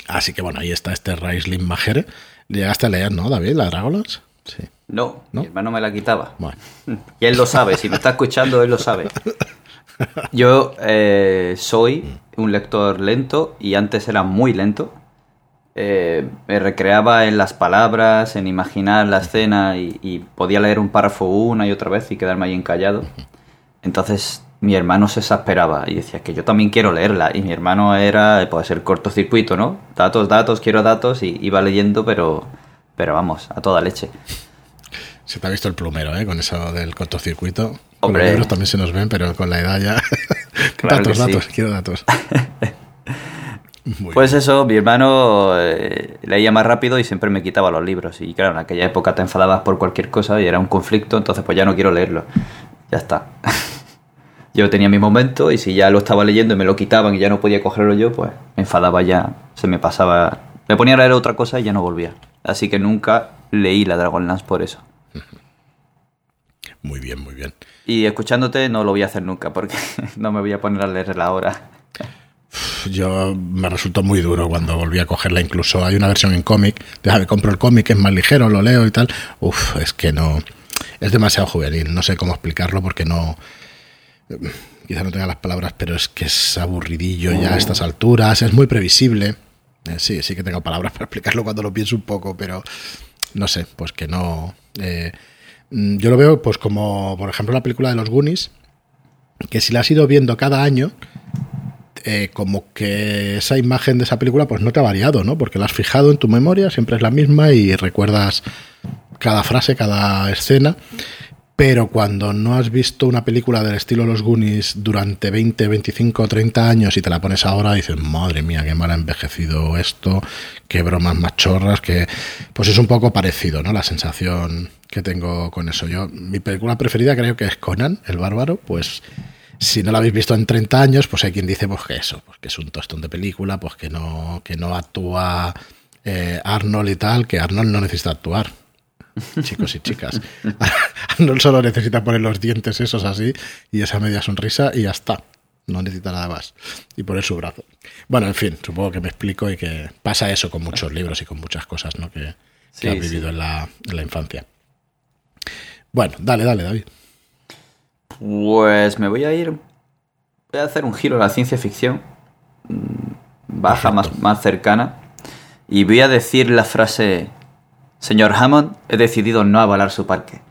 A: Así que bueno, ahí está este Raisling Majere. Llegaste a leer, ¿no, David? La Dragonlance.
B: Sí. No, mi hermano me la quitaba. Bueno. Y él lo sabe, si me está escuchando, él lo sabe. Yo eh, soy un lector lento y antes era muy lento. Eh, me recreaba en las palabras, en imaginar la escena y, podía leer un párrafo una y otra vez y quedarme ahí encallado. Entonces mi hermano se exasperaba y decía que yo también quiero leerla. Y mi hermano era, puede ser cortocircuito, ¿no? Datos, datos, quiero datos y iba leyendo, pero, pero vamos, a toda leche.
A: Se te ha visto el plumero, ¿eh? Con eso del cortocircuito. Hombre. Los libros también se nos ven, pero con la edad ya. datos, datos, quiero datos.
B: pues eso, mi hermano eh, leía más rápido y siempre me quitaba los libros. Y claro, en aquella época te enfadabas por cualquier cosa y era un conflicto, entonces pues ya no quiero leerlo. Ya está. yo tenía mi momento y si ya lo estaba leyendo y me lo quitaban y ya no podía cogerlo yo, pues me enfadaba ya, se me pasaba. Me ponía a leer otra cosa y ya no volvía. Así que nunca leí la Dragonlance por eso.
A: Muy bien, muy bien.
B: Y escuchándote no lo voy a hacer nunca porque no me voy a poner a leerla ahora.
A: Yo me resultó muy duro cuando volví a cogerla. Incluso hay una versión en cómic. Déjame, compro el cómic, es más ligero, lo leo y tal. Uf, es que no. Es demasiado juvenil. No sé cómo explicarlo porque no. Quizá no tenga las palabras, pero es que es aburridillo ya a estas alturas. Es muy previsible. Eh, sí, sí que tengo palabras para explicarlo cuando lo pienso un poco, pero no sé, pues que no. Eh, Mm, yo lo veo pues como, por ejemplo, la película de los Goonies, que si la has ido viendo cada año, eh, como que esa imagen de esa película pues no te ha variado, ¿no? Porque la has fijado en tu memoria, siempre es la misma y recuerdas cada frase, cada escena. Pero cuando no has visto una película del estilo Los Goonies durante 20, 25, 30 años y te la pones ahora, dices, madre mía, qué mal ha envejecido esto, qué bromas machorras, que pues es un poco parecido, ¿no? La sensación que tengo con eso. Yo, mi película preferida creo que es Conan, el bárbaro, pues si no la habéis visto en 30 años, pues hay quien dice pues que eso, pues que es un tostón de película, pues que no, que no actúa eh, Arnold y tal, que Arnold no necesita actuar. Chicos y chicas. Arnold solo necesita poner los dientes esos así y esa media sonrisa y ya está. No necesita nada más. Y poner su brazo. Bueno, en fin, supongo que me explico y que pasa eso con muchos libros y con muchas cosas ¿no? que, que has vivido en, la, en la infancia. Bueno, dale, dale, David.
B: Pues me voy a ir. Voy a hacer un giro a la ciencia ficción. Mm, baja, más, más cercana. Y voy a decir la frase: Señor Hammond, he decidido no avalar su parque.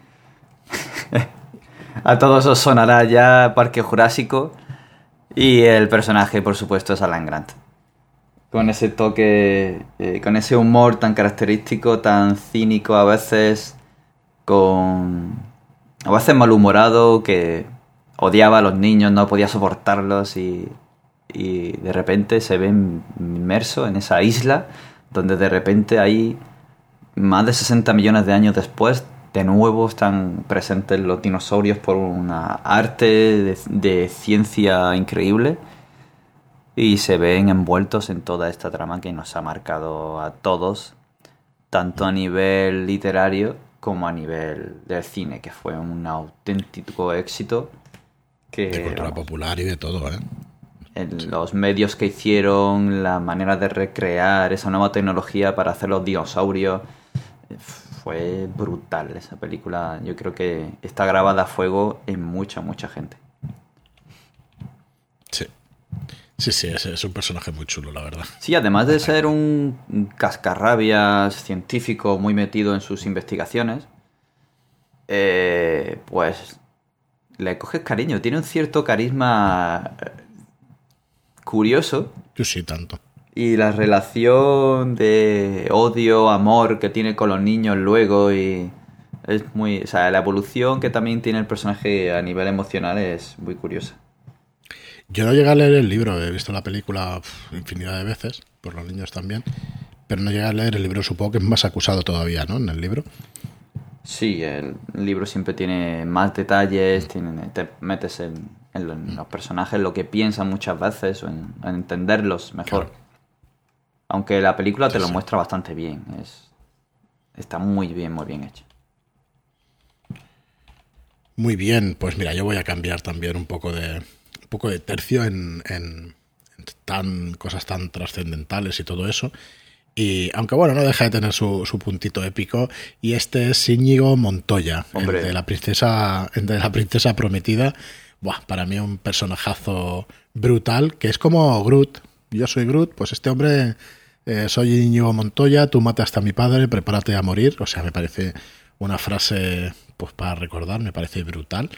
B: a todos os sonará ya Parque Jurásico. Y el personaje, por supuesto, es Alan Grant. Con ese toque, eh, con ese humor tan característico, tan cínico a veces, con... a veces malhumorado, que odiaba a los niños, no podía soportarlos y, y de repente se ve inmerso en esa isla donde de repente hay más de 60 millones de años después, de nuevo están presentes los dinosaurios por una arte de, ciencia increíble y se ven envueltos en toda esta trama que nos ha marcado a todos, tanto a nivel literario como a nivel del cine, que fue un auténtico éxito. Que,
A: de cultura popular y de todo, ¿eh?
B: En los medios que hicieron, la manera de recrear esa nueva tecnología para hacer los dinosaurios, fue brutal esa película. Yo creo que está grabada a fuego en mucha, mucha gente.
A: Sí. Sí, sí, es, un personaje muy chulo, la verdad.
B: Sí, además de ser un cascarrabias científico muy metido en sus investigaciones, eh, pues le coges cariño. Tiene un cierto carisma eh, curioso.
A: Yo sí, tanto.
B: Y la relación de odio, amor que tiene con los niños luego y es muy, o sea, la evolución que también tiene el personaje a nivel emocional es muy curiosa.
A: Yo no llegué a leer el libro, he visto la película infinidad de veces, por los niños también, pero no llegué a leer el libro, supongo que es más acusado todavía, ¿no? En el libro.
B: Sí, el libro siempre tiene más detalles, tiene, te metes en, los personajes, lo que piensan muchas veces, o en, entenderlos mejor. Aunque la película te lo muestra bastante bien, es, está muy bien, muy bien hecha.
A: Muy bien, pues mira, yo voy a cambiar también un poco de, poco de tercio en, tan, cosas tan trascendentales y todo eso. Y aunque bueno, no deja de tener su, puntito épico. Y este es Íñigo Montoya, el de la princesa, de la princesa prometida. Buah, para mí un personajazo brutal, que es como Groot. Yo soy Groot, pues este hombre eh, soy Íñigo Montoya, tú mataste a mi padre, prepárate a morir. O sea, me parece una frase pues para recordar, me parece brutal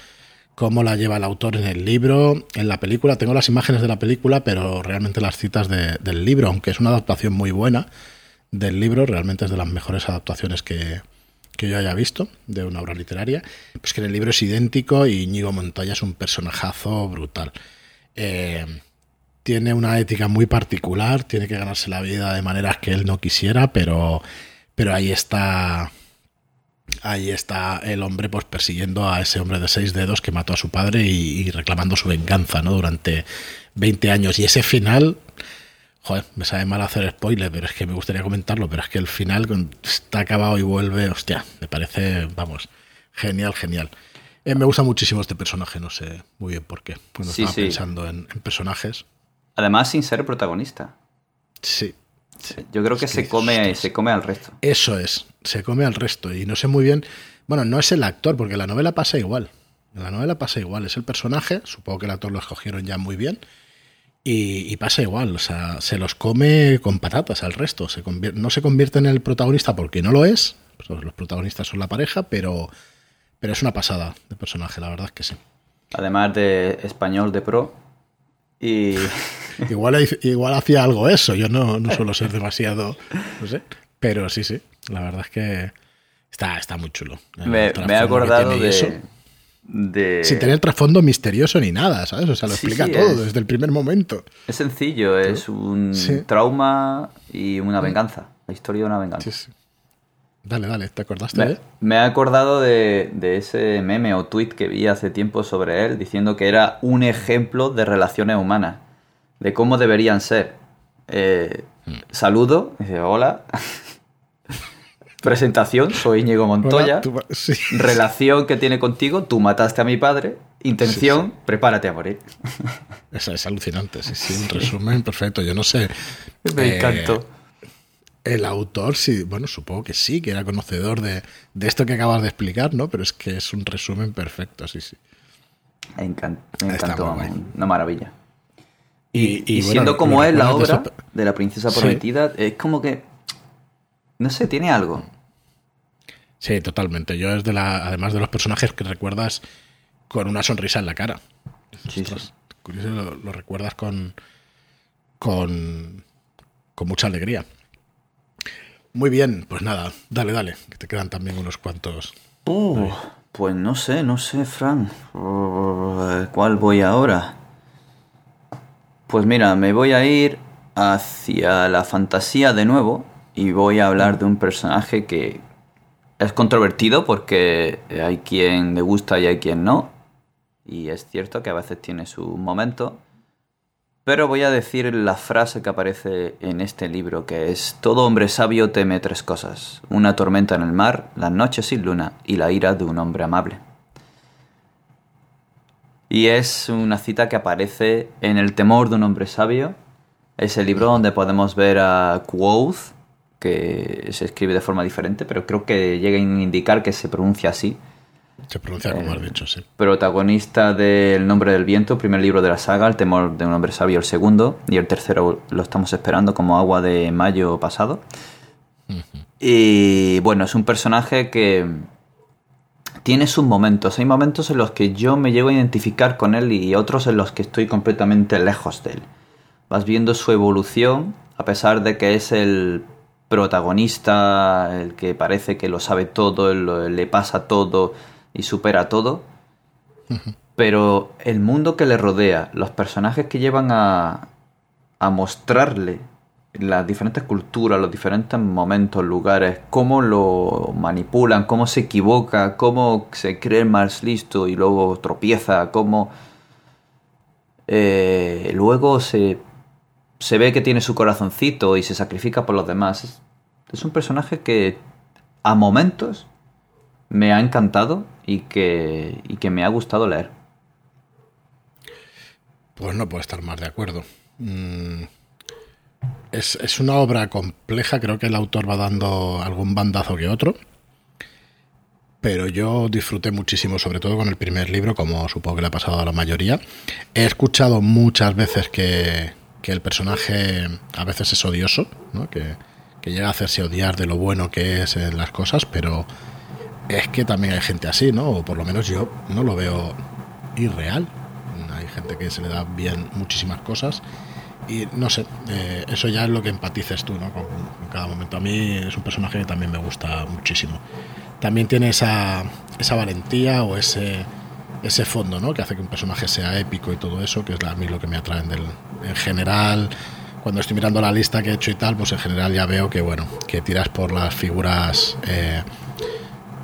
A: cómo la lleva el autor en el libro, en la película. Tengo las imágenes de la película, pero realmente las citas del libro, aunque es una adaptación muy buena del libro, realmente es de las mejores adaptaciones que, yo haya visto de una obra literaria. Pues que en el libro es idéntico y Íñigo Montoya es un personajazo brutal. Eh, tiene una ética muy particular, tiene que ganarse la vida de maneras que él no quisiera, pero, pero ahí está ahí está el hombre pues persiguiendo a ese hombre de seis dedos que mató a su padre y, reclamando su venganza, ¿no? Durante 20 años. Y ese final, joder, me sabe mal hacer spoiler, pero es que me gustaría comentarlo, pero es que el final está acabado y vuelve, hostia, me parece, vamos, genial, genial. Eh, me gusta muchísimo este personaje, no sé muy bien por qué, cuando estaba pensando en, personajes.
B: Además, sin ser protagonista.
A: Sí,
B: yo creo que, se come, se come al resto.
A: Eso es, se come al resto. Y no sé muy bien. Bueno, no es el actor, porque la novela pasa igual. En la novela pasa igual. Es el personaje. Supongo que el actor lo escogieron ya muy bien. Y, pasa igual. O sea, se los come con patatas al resto. Se no se convierte en el protagonista porque no lo es. Los protagonistas son la pareja, pero, pero es una pasada de personaje, la verdad es que sí.
B: Además de español de pro. Y.
A: igual, igual hacía algo eso. Yo no, no suelo ser demasiado. No sé. Pero sí, sí. La verdad es que está, está muy chulo.
B: Me, he acordado de, de,
A: Sin tener trasfondo misterioso ni nada, ¿sabes? O sea, lo explica todo desde el primer momento.
B: Es sencillo, es un trauma y una venganza. La historia de una venganza.
A: Dale, dale, ¿te acordaste?
B: Me, he acordado de, de, ese meme o tweet que vi hace tiempo sobre él diciendo que era un ejemplo de relaciones humanas, de cómo deberían ser. Eh, mm. Saludo, dice hola, Presentación, soy Íñigo Montoya. Relación que tiene contigo, tú mataste a mi padre. Intención, prepárate a morir.
A: Eso es alucinante, sí, sí, un resumen perfecto. Yo no sé.
B: Me eh, encantó.
A: El autor, sí, bueno, supongo que sí, que era conocedor de, esto que acabas de explicar, ¿no? Pero es que es un resumen perfecto, sí, sí.
B: Me, encantó, una maravilla. Y, siendo como es la obra de, la princesa prometida, es como que no sé, tiene algo.
A: Sí, totalmente. Yo es de la, además de los personajes que recuerdas con una sonrisa en la cara. Sí, Curioso, lo, recuerdas con, con, con mucha alegría. Muy bien, pues nada, dale, dale, que te quedan también unos cuantos.
B: Uh, pues no sé, no sé, Fran. ¿Cuál voy ahora? Pues mira, me voy a ir hacia la fantasía de nuevo y voy a hablar de un personaje que es controvertido porque hay quien le gusta y hay quien no. Y es cierto que a veces tiene su momento. Pero voy a decir la frase que aparece en este libro, que es, todo hombre sabio teme tres cosas, una tormenta en el mar, las noches sin luna y la ira de un hombre amable. Y es una cita que aparece en El temor de un hombre sabio, ese libro donde podemos ver a Quoth, que se escribe de forma diferente, pero creo que llega a indicar que se pronuncia así,
A: se pronuncia como has dicho, sí.
B: Protagonista del Nombre del Viento, primer libro de la saga, El temor de un hombre sabio, el segundo, y el tercero lo estamos esperando como agua de mayo pasado. Y bueno, es un personaje que tiene sus momentos. Hay momentos en los que yo me llego a identificar con él y otros en los que estoy completamente lejos de él. Vas viendo su evolución, a pesar de que es el protagonista, el que parece que lo sabe todo, le pasa todo, y supera todo. Pero el mundo que le rodea, los personajes que llevan a, a mostrarle las diferentes culturas, los diferentes momentos, lugares, cómo lo manipulan, cómo se equivoca, cómo se cree más listo y luego tropieza, cómo eh, luego se, se ve que tiene su corazoncito y se sacrifica por los demás. es un personaje que a momentos me ha encantado y que, y que me ha gustado leer.
A: Pues no puedo estar más de acuerdo. Mm, es, una obra compleja, creo que el autor va dando algún bandazo que otro. Pero yo disfruté muchísimo, sobre todo con el primer libro, como supongo que le ha pasado a la mayoría. He escuchado muchas veces que, que el personaje a veces es odioso, ¿no? que, que llega a hacerse odiar de lo bueno que es en las cosas, pero es que también hay gente así, ¿no? O por lo menos yo no lo veo irreal. Hay gente que se le da bien muchísimas cosas y no sé, eh, eso ya es lo que empatices tú, ¿no? Con, cada momento. A mí es un personaje que también me gusta muchísimo. También tiene esa, esa valentía o ese, ese fondo, ¿no? Que hace que un personaje sea épico y todo eso, que es a mí lo que me atrae del, en general. Cuando estoy mirando la lista que he hecho y tal, pues en general ya veo que, bueno, que tiras por las figuras... Eh,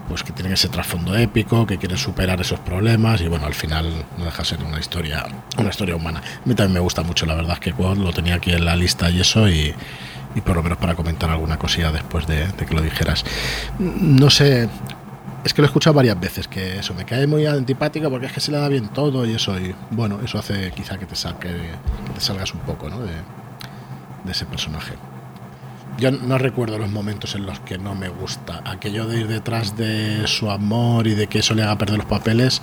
A: pues que tienen ese trasfondo épico, que quieren superar esos problemas y bueno, al final no deja de ser una historia, una historia humana. A mí también me gusta mucho, la verdad es que lo tenía aquí en la lista y eso y, por lo menos para comentar alguna cosilla después de, que lo dijeras. No sé, es que lo he escuchado varias veces, que eso me cae muy antipático porque es que se le da bien todo y eso, y bueno, eso hace quizá que te, salga, que te salgas un poco ¿no? de ese personaje. Yo no recuerdo los momentos en los que no me gusta. Aquello de ir detrás de su amor y de que eso le haga perder los papeles.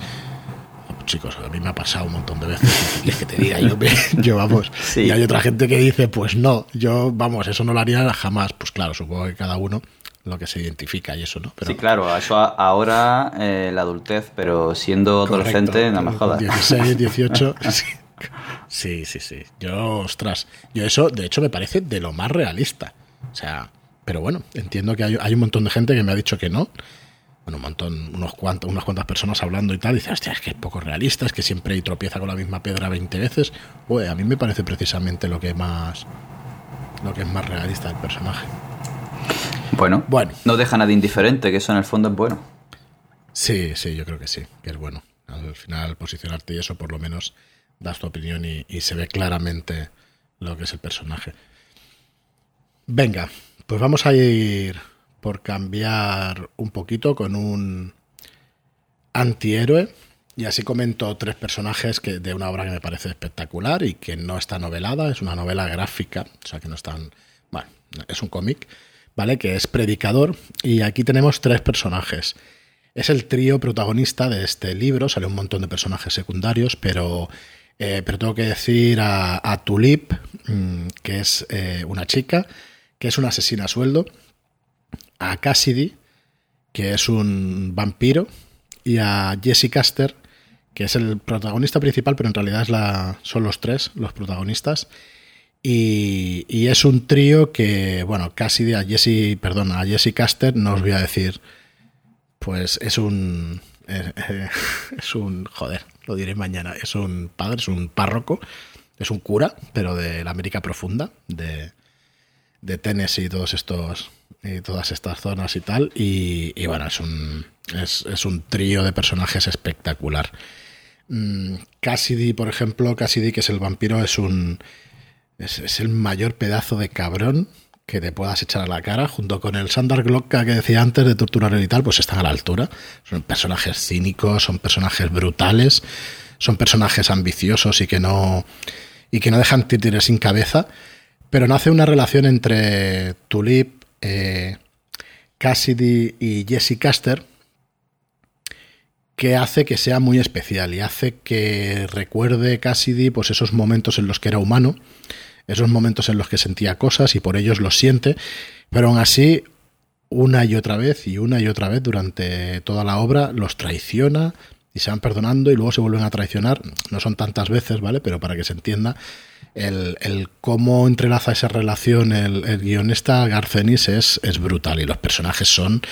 A: Chicos, a mí me ha pasado un montón de veces. Y es que te diga, yo, yo vamos. Y hay otra gente que dice, pues no, yo, vamos, eso no lo haría jamás. Pues claro, supongo que cada uno lo que se identifica y eso, ¿no?
B: Pero, sí, claro, eso ahora eh, la adultez, pero siendo adolescente, nada más jodas.
A: 16, 18, sí. sí, sí, Yo, ostras, yo eso, de hecho, me parece de lo más realista. O sea, pero bueno, entiendo que hay, un montón de gente que me ha dicho que no. Bueno, un montón, unos cuantos, unas cuantas personas hablando y tal, y dice, hostia, es que es poco realista, es que siempre hay tropieza con la misma piedra 20 veces. Oye, a mí me parece precisamente lo que más lo que es más realista del personaje.
B: Bueno, bueno. no deja nada indiferente, que eso en el fondo es bueno.
A: Sí, sí, yo creo que sí, que es bueno. Al final posicionarte y eso por lo menos das tu opinión y se ve claramente lo que es el personaje. Venga, pues vamos a ir por cambiar un poquito con un antihéroe. Y así comento tres personajes que, de una obra que me parece espectacular y que no está novelada, es una novela gráfica, o sea que no es tan. Bueno, es un cómic, ¿vale? Que es Predicador. Y aquí tenemos tres personajes. Es el trío protagonista de este libro, sale un montón de personajes secundarios, pero, eh, pero tengo que decir a, Tulip, mm, que es eh, una chica que es una asesina a sueldo, a Cassidy, que es un vampiro, y a Jesse Caster, que es el protagonista principal, pero en realidad es son los tres los protagonistas. Y, es un trío que, bueno, Cassidy, a Jesse, perdón, a Jesse Caster, no os voy a decir, pues es un, eh, eh, es un, joder, lo diré mañana, es un padre, es un párroco, es un cura, pero de la América profunda, de, de Tennessee y todos estos y todas estas zonas y tal. Y, bueno, es un, es, un trío de personajes espectacular. Mm, Cassidy, por ejemplo, Cassidy, que es el vampiro, es un. Es, el mayor pedazo de cabrón que te puedas echar a la cara, junto con el Sandar Glocka que decía antes de torturar y tal, pues están a la altura. Son personajes cínicos, son personajes brutales, son personajes ambiciosos y que no. y que no dejan títeres sin cabeza. Pero nace una relación entre Tulip, eh, Cassidy y Jesse Caster que hace que sea muy especial y hace que recuerde Cassidy pues esos momentos en los que era humano, esos momentos en los que sentía cosas y por ellos los siente, pero aún así una y otra vez y una y otra vez durante toda la obra los traiciona y se van perdonando y luego se vuelven a traicionar, no son tantas veces, ¿vale? Pero para que se entienda, el, cómo entrelaza esa relación el, guionista Garcenis es, es, brutal y los personajes son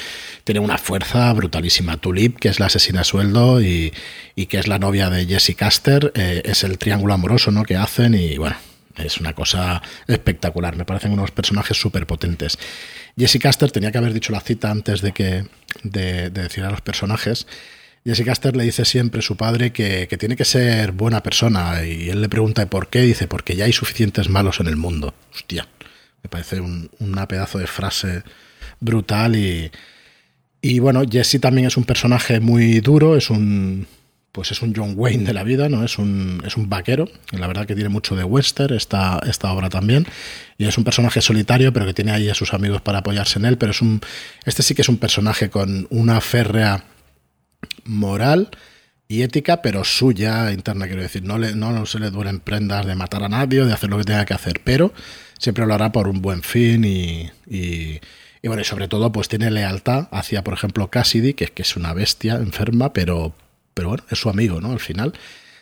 A: tienen una fuerza brutalísima. Tulip, que es la asesina a sueldo y, que es la novia de Jesse Caster, eh, es el triángulo amoroso ¿no? que hacen y bueno, es una cosa espectacular. Me parecen unos personajes súper potentes. Jesse Caster tenía que haber dicho la cita antes de, que, de decir a los personajes. Jesse Caster le dice siempre a su padre que, tiene que ser buena persona y él le pregunta por qué, dice porque ya hay suficientes malos en el mundo. Hostia, me parece un, una pedazo de frase brutal y, y bueno, Jesse también es un personaje muy duro, es un pues es un John Wayne de la vida, ¿no? Es un, es un vaquero, la verdad que tiene mucho de western esta, esta obra también, y es un personaje solitario, pero que tiene ahí a sus amigos para apoyarse en él, pero es un, este sí que es un personaje con una férrea moral y ética, pero suya interna, quiero decir. No, se le duelen prendas de matar a nadie de hacer lo que tenga que hacer, pero siempre lo hará por un buen fin y, bueno, y sobre todo pues tiene lealtad hacia, por ejemplo, Cassidy, que, que es una bestia enferma, pero, pero bueno, es su amigo, ¿no? Al final.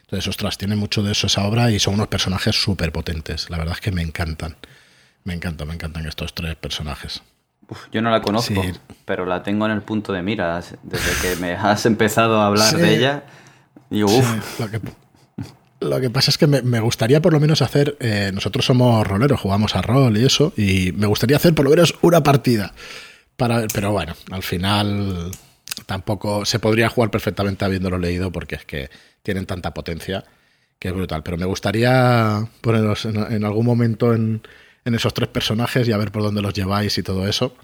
A: Entonces, ostras, tiene mucho de eso esa obra y son unos personajes súper potentes. La verdad es que me encantan. Me encantan, me encantan estos tres personajes
B: yo no la conozco, pero la tengo en el punto de mira. Desde que me has empezado a hablar de ella, y uff.
A: lo, que, pasa es que me, gustaría por lo menos hacer. Eh, nosotros somos roleros, jugamos a rol y eso, y me gustaría hacer por lo menos una partida. Para, pero bueno, al final tampoco se podría jugar perfectamente habiéndolo leído porque es que tienen tanta potencia que es brutal. Pero me gustaría ponerlos en algún momento en en esos tres personajes y a ver por dónde los lleváis y todo eso.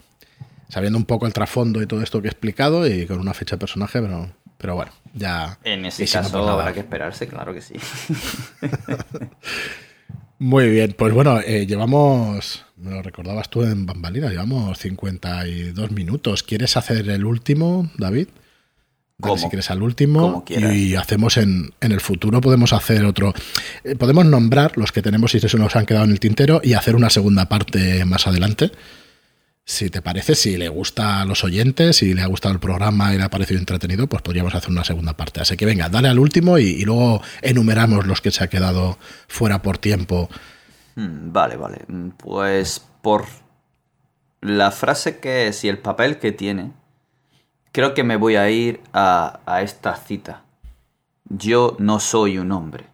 A: Sabiendo un poco el trasfondo y todo esto que he explicado y con una fecha de personaje, pero, pero bueno, ya.
B: En ese caso habrá que esperarse, claro que sí.
A: Muy bien, pues bueno, eh, llevamos, me lo recordabas tú en Bambalina, llevamos 52 minutos. ¿Quieres hacer el último, David? Si quieres al último y hacemos en, en, el futuro podemos hacer otro eh, podemos nombrar los que tenemos y eso nos han quedado en el tintero y hacer una segunda parte más adelante. Si te parece si le gusta a los oyentes si le ha gustado el programa y le ha parecido entretenido pues podríamos hacer una segunda parte. Así que venga dale al último y, luego enumeramos los que se ha quedado fuera por tiempo.
B: Hmm, vale vale. Pues por la frase que es y el papel que tiene creo que me voy a ir a, esta cita. Yo no soy un hombre.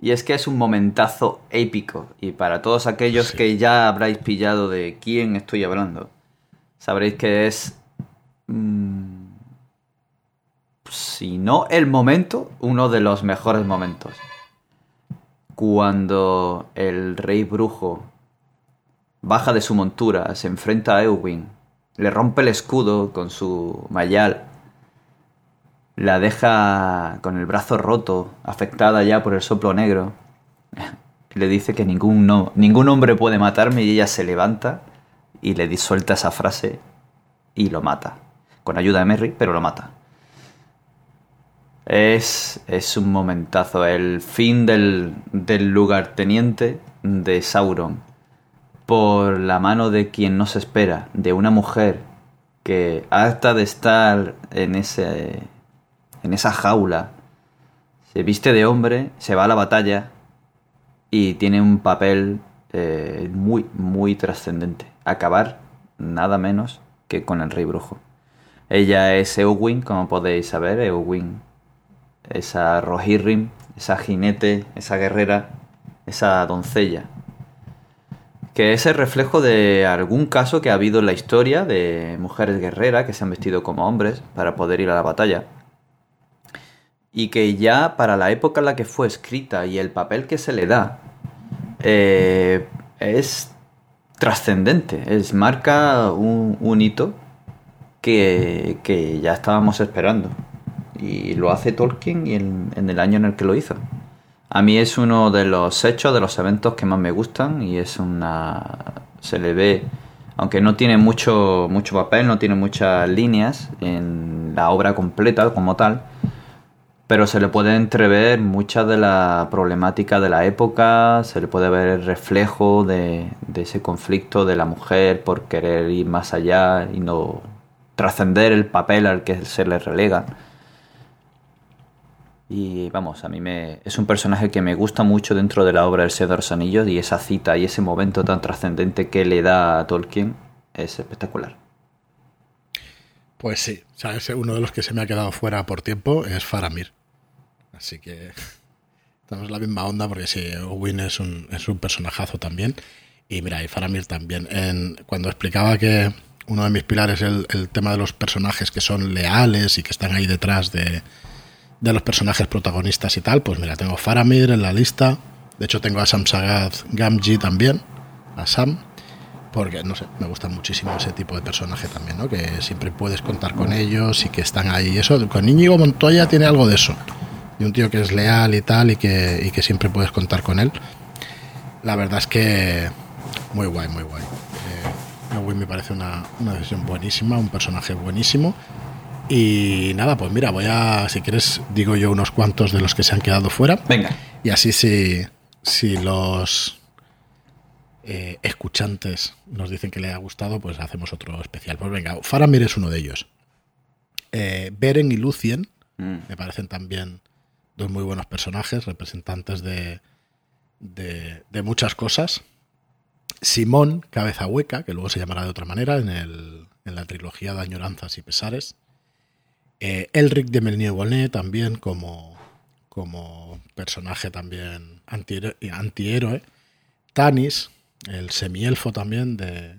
B: Y es que es un momentazo épico. Y para todos aquellos que ya habráis pillado de quién estoy hablando, sabréis que es. Mm, si no el momento, uno de los mejores momentos. Cuando el rey brujo baja de su montura, se enfrenta a Eowyn le rompe el escudo con su mayal, la deja con el brazo roto, afectada ya por el soplo negro. Le dice que ningún, no, ningún hombre puede matarme y ella se levanta y le disuelta esa frase y lo mata. Con ayuda de Merry, pero lo mata. Es, es un momentazo, el fin del, del lugarteniente de Sauron por la mano de quien no se espera, de una mujer que harta de estar en ese en esa jaula, se viste de hombre, se va a la batalla y tiene un papel eh, muy, muy trascendente. Acabar nada menos que con el rey brujo. Ella es Eowyn, como podéis saber, Eowyn, esa Rohirrim, esa jinete, esa guerrera, esa doncella que es el reflejo de algún caso que ha habido en la historia de mujeres guerreras que se han vestido como hombres para poder ir a la batalla. y que ya para la época en la que fue escrita y el papel que se le da eh, es trascendente, es marca un, hito que, que, ya estábamos esperando y lo hace Tolkien y en, en el año en el que lo hizo. A mí es uno de los hechos, de los eventos que más me gustan y es una... se le ve, aunque no tiene mucho, mucho papel, no tiene muchas líneas en la obra completa como tal, pero se le puede entrever mucha de la problemática de la época, se le puede ver el reflejo de, de ese conflicto de la mujer por querer ir más allá y no trascender el papel al que se le relega. Y vamos, a mí me, es un personaje que me gusta mucho dentro de la obra El Señor de los Anillos y esa cita y ese momento tan trascendente que le da a Tolkien es espectacular.
A: Pues sí, ¿sabes? uno de los que se me ha quedado fuera por tiempo es Faramir. Así que estamos en la misma onda porque sí, Owen es un, es un personajazo también. Y mira, y Faramir también. Cuando explicaba que uno de mis pilares es el, el tema de los personajes que son leales y que están ahí detrás de, de los personajes protagonistas y tal, pues mira, tengo Faramir en la lista. De hecho, tengo a Sam Sagad Gamji también, a Sam, porque no sé, me gusta muchísimo ese tipo de personaje también, ¿no? Que siempre puedes contar con ellos y que están ahí. Eso, con Íñigo Montoya tiene algo de eso. De un tío que es leal y tal y que, y que siempre puedes contar con él. La verdad es que muy guay, muy guay. Eh, me parece una, una decisión buenísima, un personaje buenísimo. Y nada, pues mira, voy a, si quieres, digo yo unos cuantos de los que se han quedado fuera.
B: Venga.
A: Y así si, si los eh, escuchantes nos dicen que le ha gustado, pues hacemos otro especial. Pues venga, Faramir es uno de ellos. Eh, Beren y Lucien mm. me parecen también dos muy buenos personajes, representantes de, de, de, muchas cosas. Simón, cabeza hueca, que luego se llamará de otra manera en, el, en la trilogía de Añoranzas y Pesares. Eh, Elric de Melnier también como, como personaje también antihéroe. Tanis, el semielfo también de...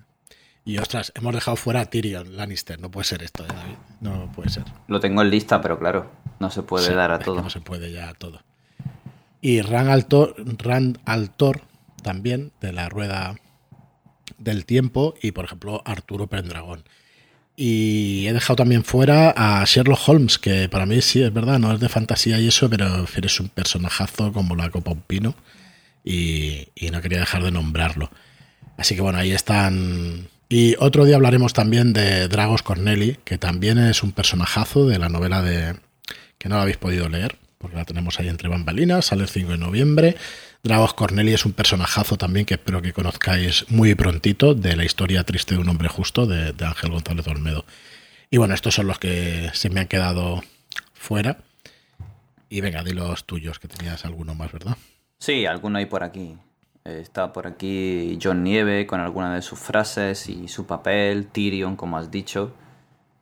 A: Y ostras, hemos dejado fuera a Tyrion Lannister. No puede ser esto, ¿eh, David. No puede ser.
B: Lo tengo en lista, pero claro, no se puede dar a todo.
A: no se puede ya a todo. Y Rand Altor, Rand Altor también, de la Rueda del Tiempo. Y por ejemplo, Arturo Pendragón. Y he dejado también fuera a Sherlock Holmes, que para mí sí, es verdad, no es de fantasía y eso, pero eres un personajazo como la copa un pino. Y, no quería dejar de nombrarlo. Así que bueno, ahí están. Y otro día hablaremos también de Dragos Corneli, que también es un personajazo de la novela de. que no la habéis podido leer, porque la tenemos ahí entre bambalinas, sale el 5 de noviembre. Dragos Corneli es un personajazo también que espero que conozcáis muy prontito de la historia triste de un hombre justo de, Ángel González Olmedo. Y bueno, estos son los que se me han quedado fuera. Y venga, di los tuyos, que tenías alguno más, ¿verdad?
B: Sí, alguno hay por aquí. Está por aquí John Nieve con alguna de sus frases y su papel. Tyrion, como has dicho,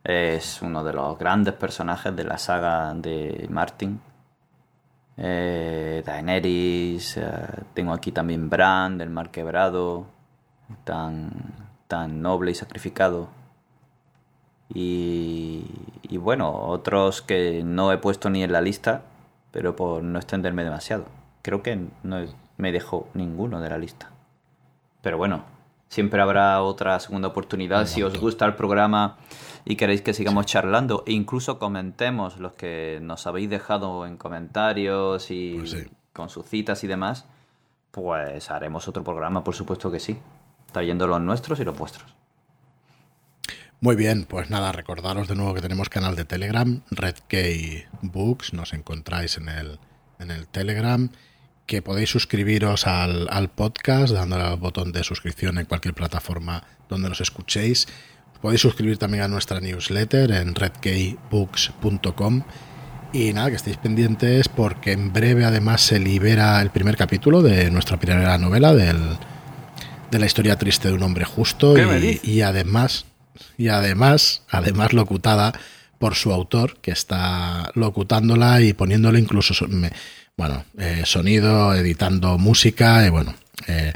B: es uno de los grandes personajes de la saga de Martin eh, Daenerys, eh, tengo aquí también Bran del Mar Quebrado, tan, tan noble y sacrificado. Y, y, bueno, otros que no he puesto ni en la lista, pero por no extenderme demasiado. Creo que no me dejo ninguno de la lista. Pero bueno, siempre habrá otra segunda oportunidad. Si os gusta el programa y queréis que sigamos charlando e incluso comentemos los que nos habéis dejado en comentarios y pues con sus citas y demás, pues haremos otro programa, por supuesto que sí, trayendo los nuestros y los vuestros.
A: Muy bien, pues nada, recordaros de nuevo que tenemos canal de Telegram, Red Books, nos encontráis en el, en el Telegram, que podéis suscribiros al, al podcast dándole al botón de suscripción en cualquier plataforma donde nos escuchéis Podéis suscribir también a nuestra newsletter en redkeybooks.com. Y nada, que estéis pendientes porque en breve además se libera el primer capítulo de nuestra primera novela del, de la historia triste de un hombre justo y, y, además y además además locutada por su autor que está locutándola y poniéndole incluso bueno eh, sonido editando música y bueno eh,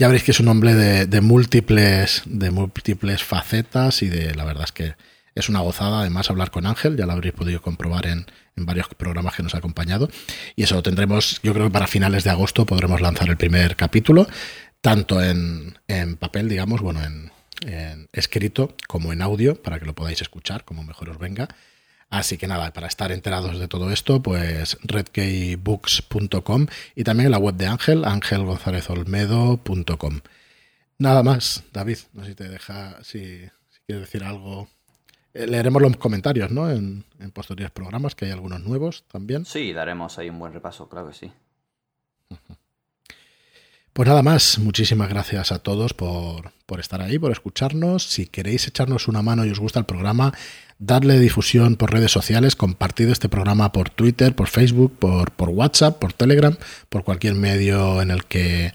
A: ya veréis que es un hombre de, múltiples, de múltiples facetas y de la verdad es que Es una gozada además hablar con Ángel, ya lo habréis podido comprobar en, en varios programas que nos ha acompañado. Y eso lo tendremos, yo creo que para finales de agosto podremos lanzar el primer capítulo, tanto en, en papel, digamos, bueno, en, en escrito como en audio, para que lo podáis escuchar como mejor os venga. Así que nada, para estar enterados de todo esto, pues redkeybooks.com y también la web de Ángel, angelgonzalezolmedo.com. Nada más, David, no sé si te deja, si, si quieres decir algo. Eh, leeremos los comentarios, ¿no? En, en, posteriores programas, que hay algunos nuevos también.
B: Sí, daremos ahí un buen repaso, claro que sí.
A: Pues nada más, muchísimas gracias a todos por, por, estar ahí, por escucharnos. Si queréis echarnos una mano y os gusta el programa, darle difusión por redes sociales, compartid este programa por Twitter, por Facebook, por, por WhatsApp, por Telegram, por cualquier medio en el que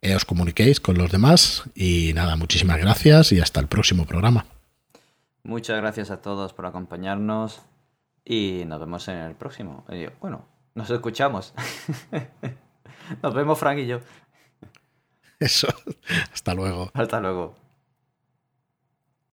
A: eh, os comuniquéis con los demás. Y nada, muchísimas gracias y hasta el próximo programa.
B: Muchas gracias a todos por acompañarnos y nos vemos en el próximo. Bueno, nos escuchamos. nos vemos Frank y yo.
A: Eso. Hasta luego.
B: Hasta luego.